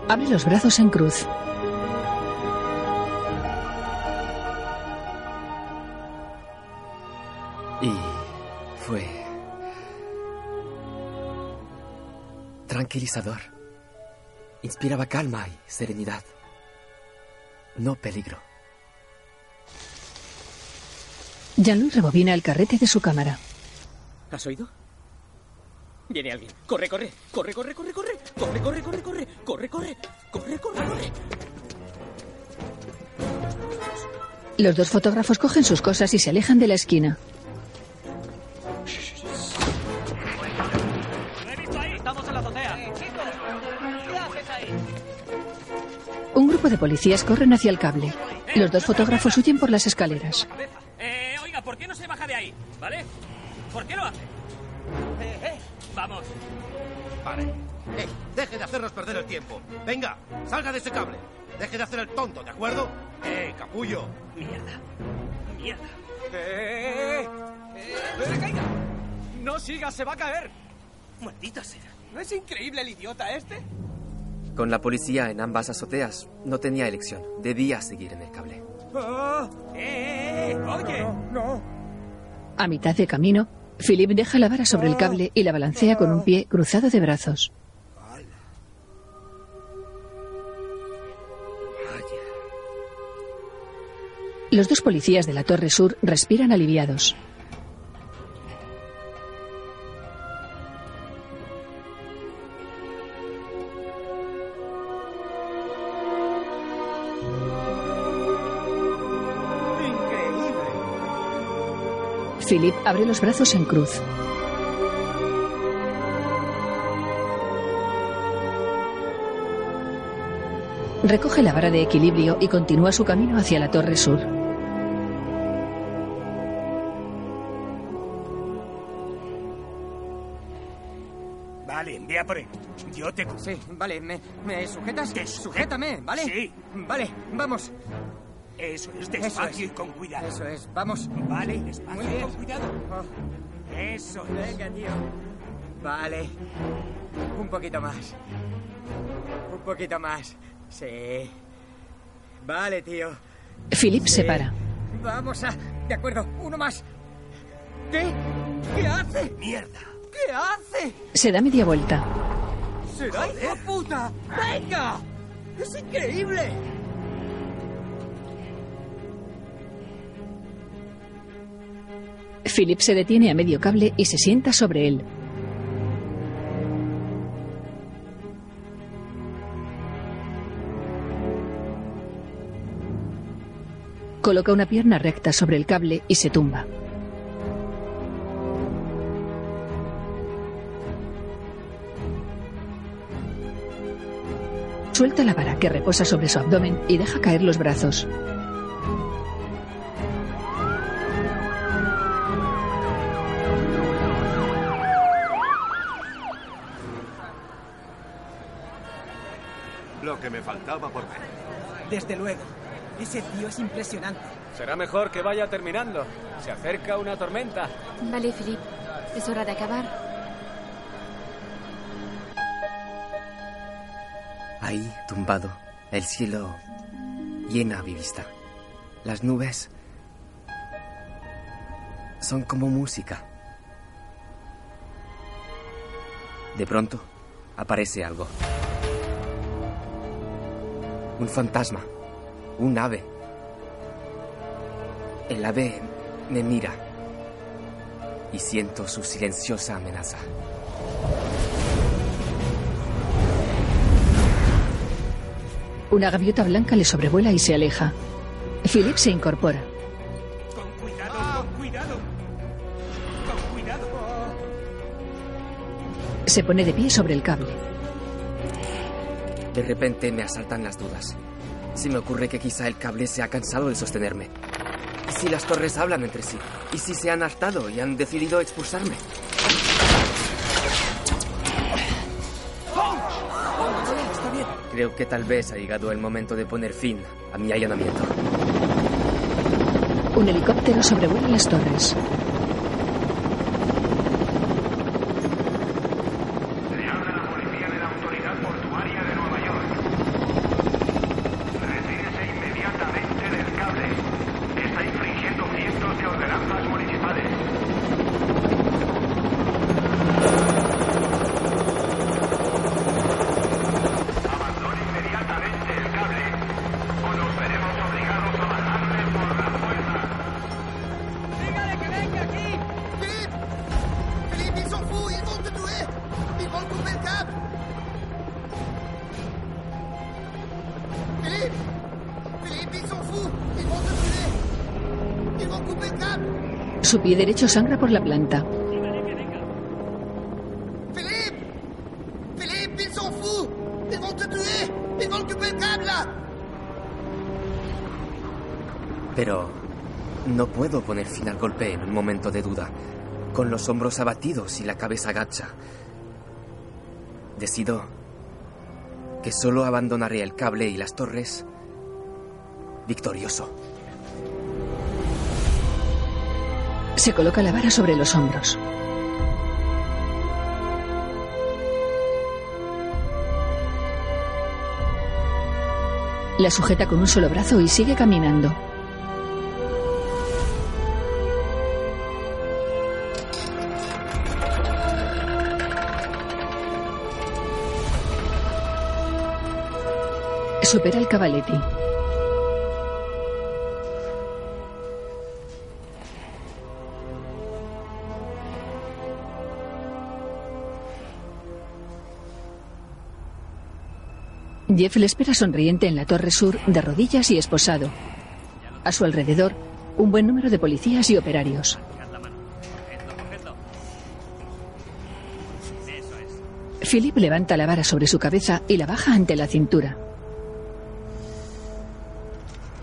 Abre los brazos en cruz. Y fue tranquilizador. Inspiraba calma y serenidad. No peligro. Jean-Louis rebobina el carrete de su cámara. ¿Has oído? Viene alguien. Corre, corre, corre, corre, corre, corre, corre, corre, corre, corre, corre, corre, corre, corre, corre. Los dos fotógrafos cogen sus cosas y se alejan de la esquina. Lo he visto ahí. Estamos en la azotea. ¿Qué haces ahí? Un grupo de policías corren hacia el cable. Los dos fotógrafos huyen por las escaleras. Eh, oiga, ¿por qué no se baja de ahí? ¿Vale? ¿Por qué lo hace? Eh, eh, vamos. Vale. ¡Ey! Deje de hacernos perder el tiempo. Venga, salga de ese cable. Deje de hacer el tonto, ¿de acuerdo? ¡Eh, capullo! Mierda. Mierda. ¡Eh! ¡Eh! ¡Eh! caiga! ¡No siga, se va a caer! Maldita sea. ¿No es increíble el idiota este? Con la policía en ambas azoteas, no tenía elección. Debía seguir en el cable. ¡Oh! ¡Eh! eh, eh! ¡Oye! no. A mitad de camino, Philip deja la vara sobre el cable y la balancea con un pie cruzado de brazos. Los dos policías de la Torre Sur respiran aliviados. Philip abre los brazos en cruz. Recoge la vara de equilibrio y continúa su camino hacia la torre sur. Ve a por él. Yo te... Sí, vale, ¿me, me sujetas? Sujétame, ¿vale? Sí. Vale, vamos. Eso es, Eso despacio es. y con cuidado. Eso es, vamos. Vale, despacio Muy y con cuidado. Eso es. Venga, tío. Vale. Un poquito más. Un poquito más. Sí. Vale, tío. Philip Sí. se para. Vamos a... De acuerdo, uno más. ¿Qué? ¿Qué hace? ¡Mierda! ¿Qué hace? Se da media vuelta. ¡Será hijo puta! ¡Venga! ¡Es increíble! Philip se detiene a medio cable y se sienta sobre él. Coloca una pierna recta sobre el cable y se tumba. Suelta la vara que reposa sobre su abdomen y deja caer los brazos. Lo que me faltaba por ver. Desde luego. Ese tío es impresionante. Será mejor que vaya terminando. Se acerca una tormenta. Vale, Philippe. Es hora de acabar. El cielo llena mi vista. Las nubes son como música. De pronto, aparece algo. Un fantasma. Un ave. El ave me mira. Y siento su silenciosa amenaza. Una gaviota blanca le sobrevuela y se aleja. Philip se incorpora. Cuidado, con cuidado. Con cuidado. Se pone de pie sobre el cable. De repente me asaltan las dudas. Se me ocurre que quizá el cable se ha cansado de sostenerme. ¿Y si las torres hablan entre sí? ¿Y si se han hartado y han decidido expulsarme? Creo que tal vez ha llegado el momento de poner fin a mi allanamiento. Un helicóptero sobrevuela las torres. Su pie derecho sangra por la planta. Philippe Philippe, ils s'en foutent Ils vont te tuer Ils vont couper le câble là Pero no puedo poner fin al golpe en un momento de duda. Con los hombros abatidos y la cabeza gacha. Decido que solo abandonaré el cable y las torres victorioso. Se coloca la vara sobre los hombros. La sujeta con un solo brazo y sigue caminando. Supera el Cavaletti. Jeff le espera sonriente en la Torre Sur, de rodillas y esposado. A su alrededor, un buen número de policías y operarios. Philip levanta la vara sobre su cabeza y la baja ante la cintura.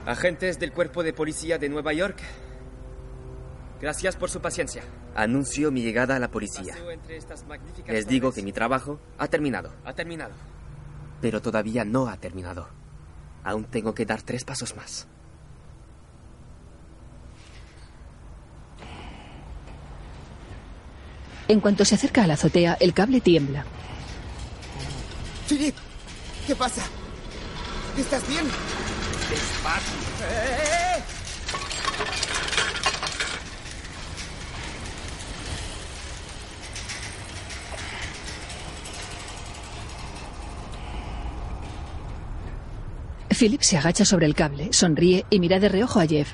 Agentes del Cuerpo de Policía de Nueva York, gracias por su paciencia. Anuncio mi llegada a la policía. Les digo que mi trabajo ha terminado. Ha terminado pero todavía no ha terminado. Aún tengo que dar tres pasos más. En cuanto se acerca a la azotea, el cable tiembla. Philip, ¿qué pasa? ¿Estás bien? Despacio. ¡Eh! Philip se agacha sobre el cable, sonríe y mira de reojo a Jeff.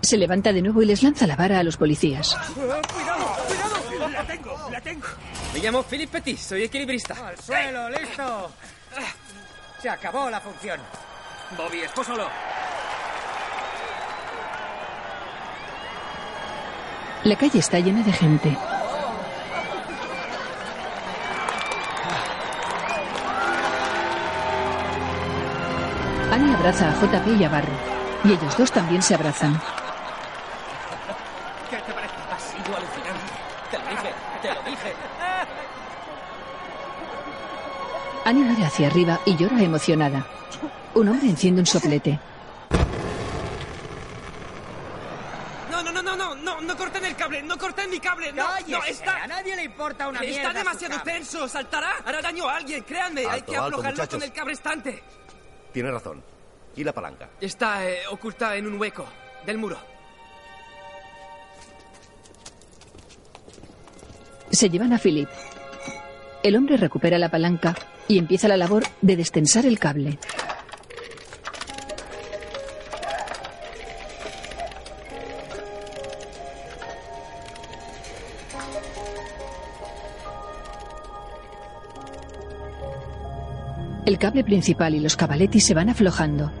Se levanta de nuevo y les lanza la vara a los policías. ¡Cuidado! ¡Cuidado! ¡La tengo! ¡La tengo! Me llamo Philip Petit, soy equilibrista. ¡Al suelo, listo! Se acabó la función. Bobby, espósalo. La calle está llena de gente. Annie abraza a JP y a Barry, y ellos dos también se abrazan. ¿Qué te parece? Ha sido alucinante. Te lo dije, te lo dije. Annie mira hacia arriba y llora emocionada. Un hombre enciende un soplete. No, no, no, no, no, no, no corten el cable, no corten mi cable, no, Cállese, no, está... a nadie le importa una mierda Está demasiado tenso, saltará, hará daño a alguien, créanme, hay que aflojarlo con el cable estante. Tiene razón. ¿Y la palanca? Está eh, oculta en un hueco del muro. Se llevan a Philip. El hombre recupera la palanca y empieza la labor de destensar el cable. Cable principal y los cabaletis se van aflojando.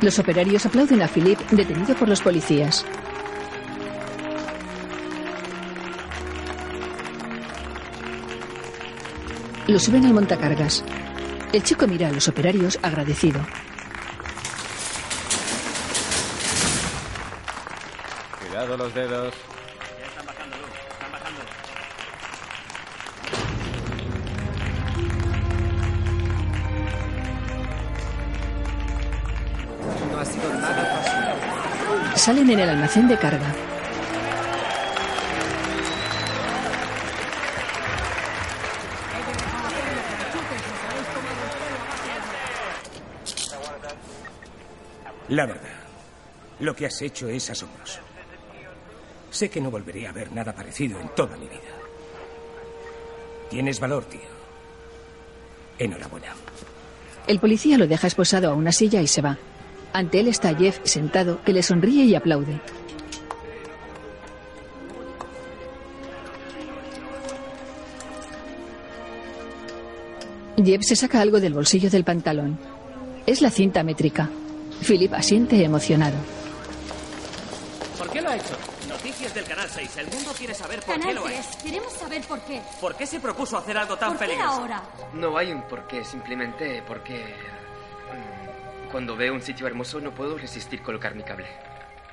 Los operarios aplauden a Philip detenido por los policías. Lo suben al montacargas. El chico mira a los operarios agradecido. Cuidado los dedos. No ha sido nada fácil. Salen en el almacén de carga. La verdad, lo que has hecho es asombroso. Sé que no volveré a ver nada parecido en toda mi vida. Tienes valor, tío. Enhorabuena. El policía lo deja esposado a una silla y se va. Ante él está Jeff sentado, que le sonríe y aplaude. Jeff se saca algo del bolsillo del pantalón. Es la cinta métrica. Philip asiente emocionado. Noticias del Canal 6. El mundo quiere saber por qué Canal lo ha 3, hecho. queremos saber por qué. ¿Por qué se propuso hacer algo tan ¿Por qué peligroso? ahora? No hay un porqué, simplemente porque... mm, Cuando veo un sitio hermoso no puedo resistir colocar mi cable.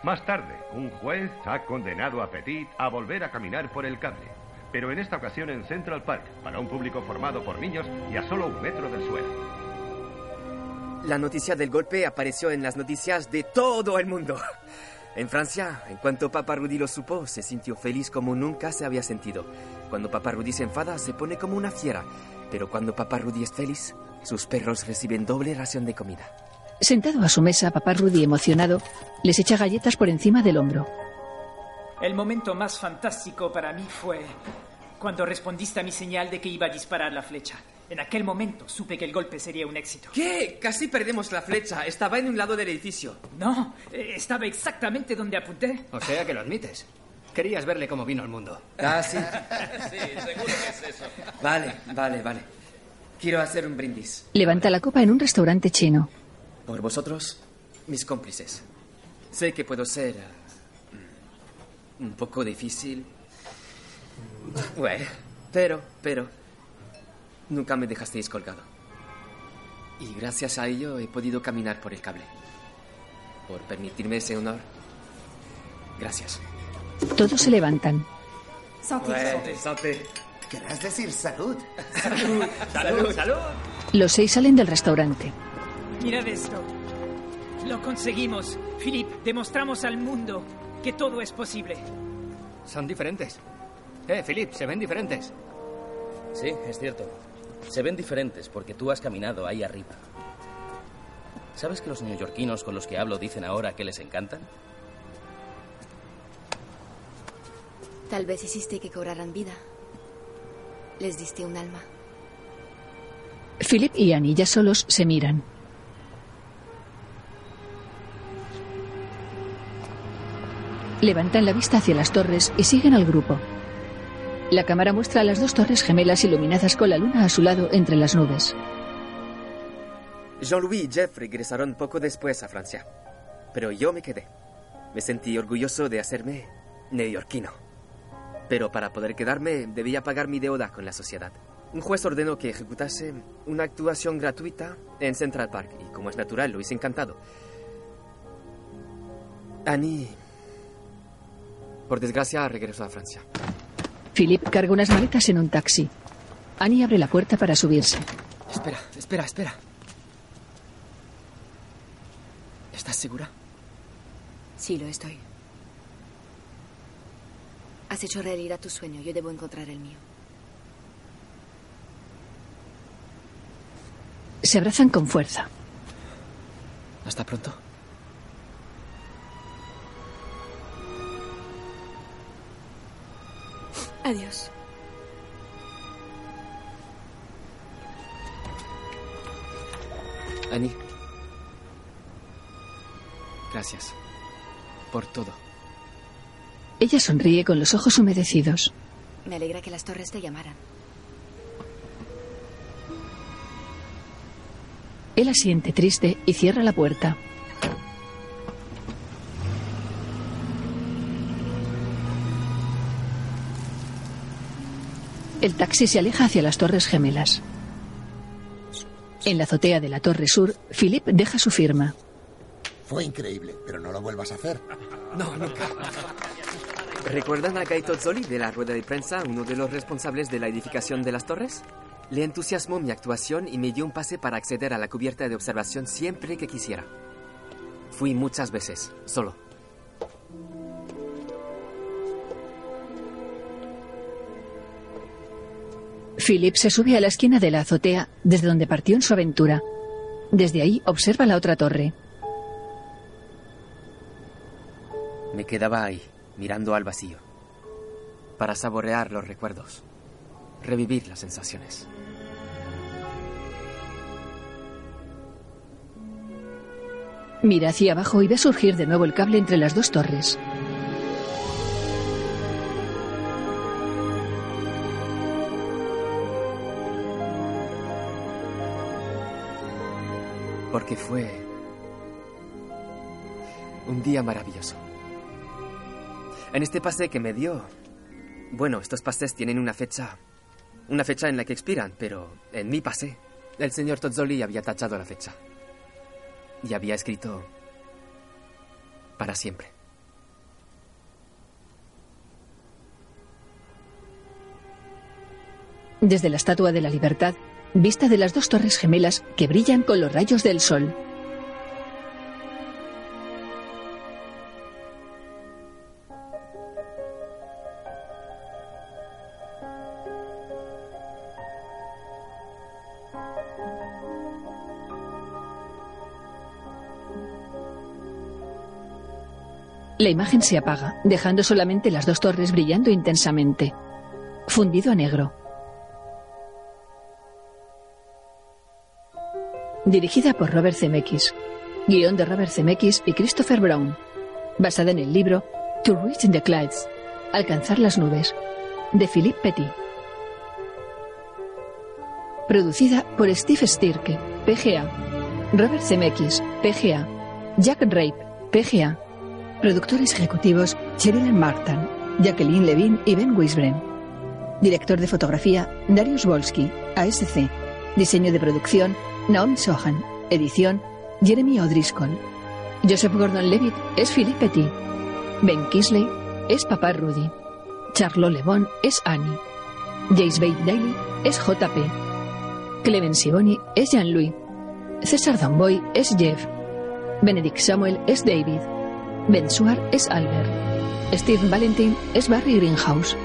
Más tarde, un juez ha condenado a Petit a volver a caminar por el cable, pero en esta ocasión en Central Park, para un público formado por niños y a solo un metro del suelo. La noticia del golpe apareció en las noticias de todo el mundo. En Francia, en cuanto Papa Rudy lo supo, se sintió feliz como nunca se había sentido. Cuando Papa Rudy se enfada, se pone como una fiera. Pero cuando Papa Rudy es feliz, sus perros reciben doble ración de comida. Sentado a su mesa, papá Rudy, emocionado, les echa galletas por encima del hombro. El momento más fantástico para mí fue cuando respondiste a mi señal de que iba a disparar la flecha. En aquel momento supe que el golpe sería un éxito. ¿Qué? Casi perdemos la flecha. Estaba en un lado del edificio. No, eh, estaba exactamente donde apunté. O sea que lo admites. Querías verle cómo vino al mundo. Ah, sí. sí, seguro que es eso. Vale, vale, vale. Quiero hacer un brindis. Levanta la copa en un restaurante chino. Por vosotros, mis cómplices. Sé que puedo ser eh, un poco difícil. Bueno, pero, pero, nunca me dejasteis colgado. Y gracias a ello he podido caminar por el cable. Por permitirme ese honor. Gracias. Todos se levantan. Santé, santé. Querrás decir salud. Salud, salud, salud. Los seis salen del restaurante. Mirad esto. Lo conseguimos. Philip, demostramos al mundo que todo es posible. Son diferentes. Eh, Philip, se ven diferentes. Sí, es cierto. Se ven diferentes porque tú has caminado ahí arriba. ¿Sabes que los neoyorquinos con los que hablo dicen ahora que les encantan? Tal vez hiciste que cobraran vida. Les diste un alma. Philip y Annie ya solos se miran. Levantan la vista hacia las torres y siguen al grupo. La cámara muestra las dos torres gemelas iluminadas con la luna a su lado entre las nubes. Jean-Louis y Jeff regresaron poco después a Francia. Pero yo me quedé. Me sentí orgulloso de hacerme neoyorquino. Pero para poder quedarme debía pagar mi deuda con la sociedad. Un juez ordenó que ejecutase una actuación gratuita en Central Park y como es natural lo hice encantado. Annie, por desgracia, regresó a Francia. Philip carga unas maletas en un taxi. Annie abre la puerta para subirse. Espera, espera, espera. ¿Estás segura? Sí, lo estoy. Has hecho realidad tu sueño. Yo debo encontrar el mío. Se abrazan con fuerza. Hasta pronto. Adiós. Annie. Gracias. Por todo. Ella sonríe con los ojos humedecidos. Me alegra que las torres te llamaran. Él asiente triste y cierra la puerta. El taxi se aleja hacia las torres gemelas. En la azotea de la torre sur, Philip deja su firma. Fue increíble, pero no lo vuelvas a hacer. No, nunca. ¿Recuerdan a Gaito Zoli de la rueda de prensa, uno de los responsables de la edificación de las torres? Le entusiasmó mi actuación y me dio un pase para acceder a la cubierta de observación siempre que quisiera. Fui muchas veces, solo. Philip se sube a la esquina de la azotea desde donde partió en su aventura. Desde ahí observa la otra torre. Me quedaba ahí, mirando al vacío, para saborear los recuerdos, revivir las sensaciones. Mira hacia abajo y ve surgir de nuevo el cable entre las dos torres. Porque fue un día maravilloso. En este pase que me dio... Bueno, estos pases tienen una fecha... Una fecha en la que expiran, pero en mi pase, el señor Tozzoli había tachado la fecha. Y había escrito... Para siempre. Desde la Estatua de la Libertad, vista de las dos torres gemelas que brillan con los rayos del sol. La imagen se apaga, dejando solamente las dos torres brillando intensamente. Fundido a negro. Dirigida por Robert Zemeckis. Guión de Robert Zemeckis y Christopher Brown. Basada en el libro To Reach the Clouds. Alcanzar las nubes. De Philippe Petit. Producida por Steve Stirke, PGA. Robert Zemeckis, PGA. Jack Rape, PGA. Productores ejecutivos Sherilyn Martin, Jacqueline Levine y Ben Wisbren. Director de fotografía Darius Wolski, ASC. Diseño de producción Naomi Sohan. Edición Jeremy O'Driscoll. Joseph Gordon-Levitt es Philippe Petit. Ben Kisley es Papá Rudy. Charlotte Le Bon es Annie. Jace Bate Daly es JP. Clement Siboni es Jean-Louis. César Damboy es Jeff. Benedict Samuel es David. Ben Suar es Albert. Steve Valentine es Barry Greenhouse.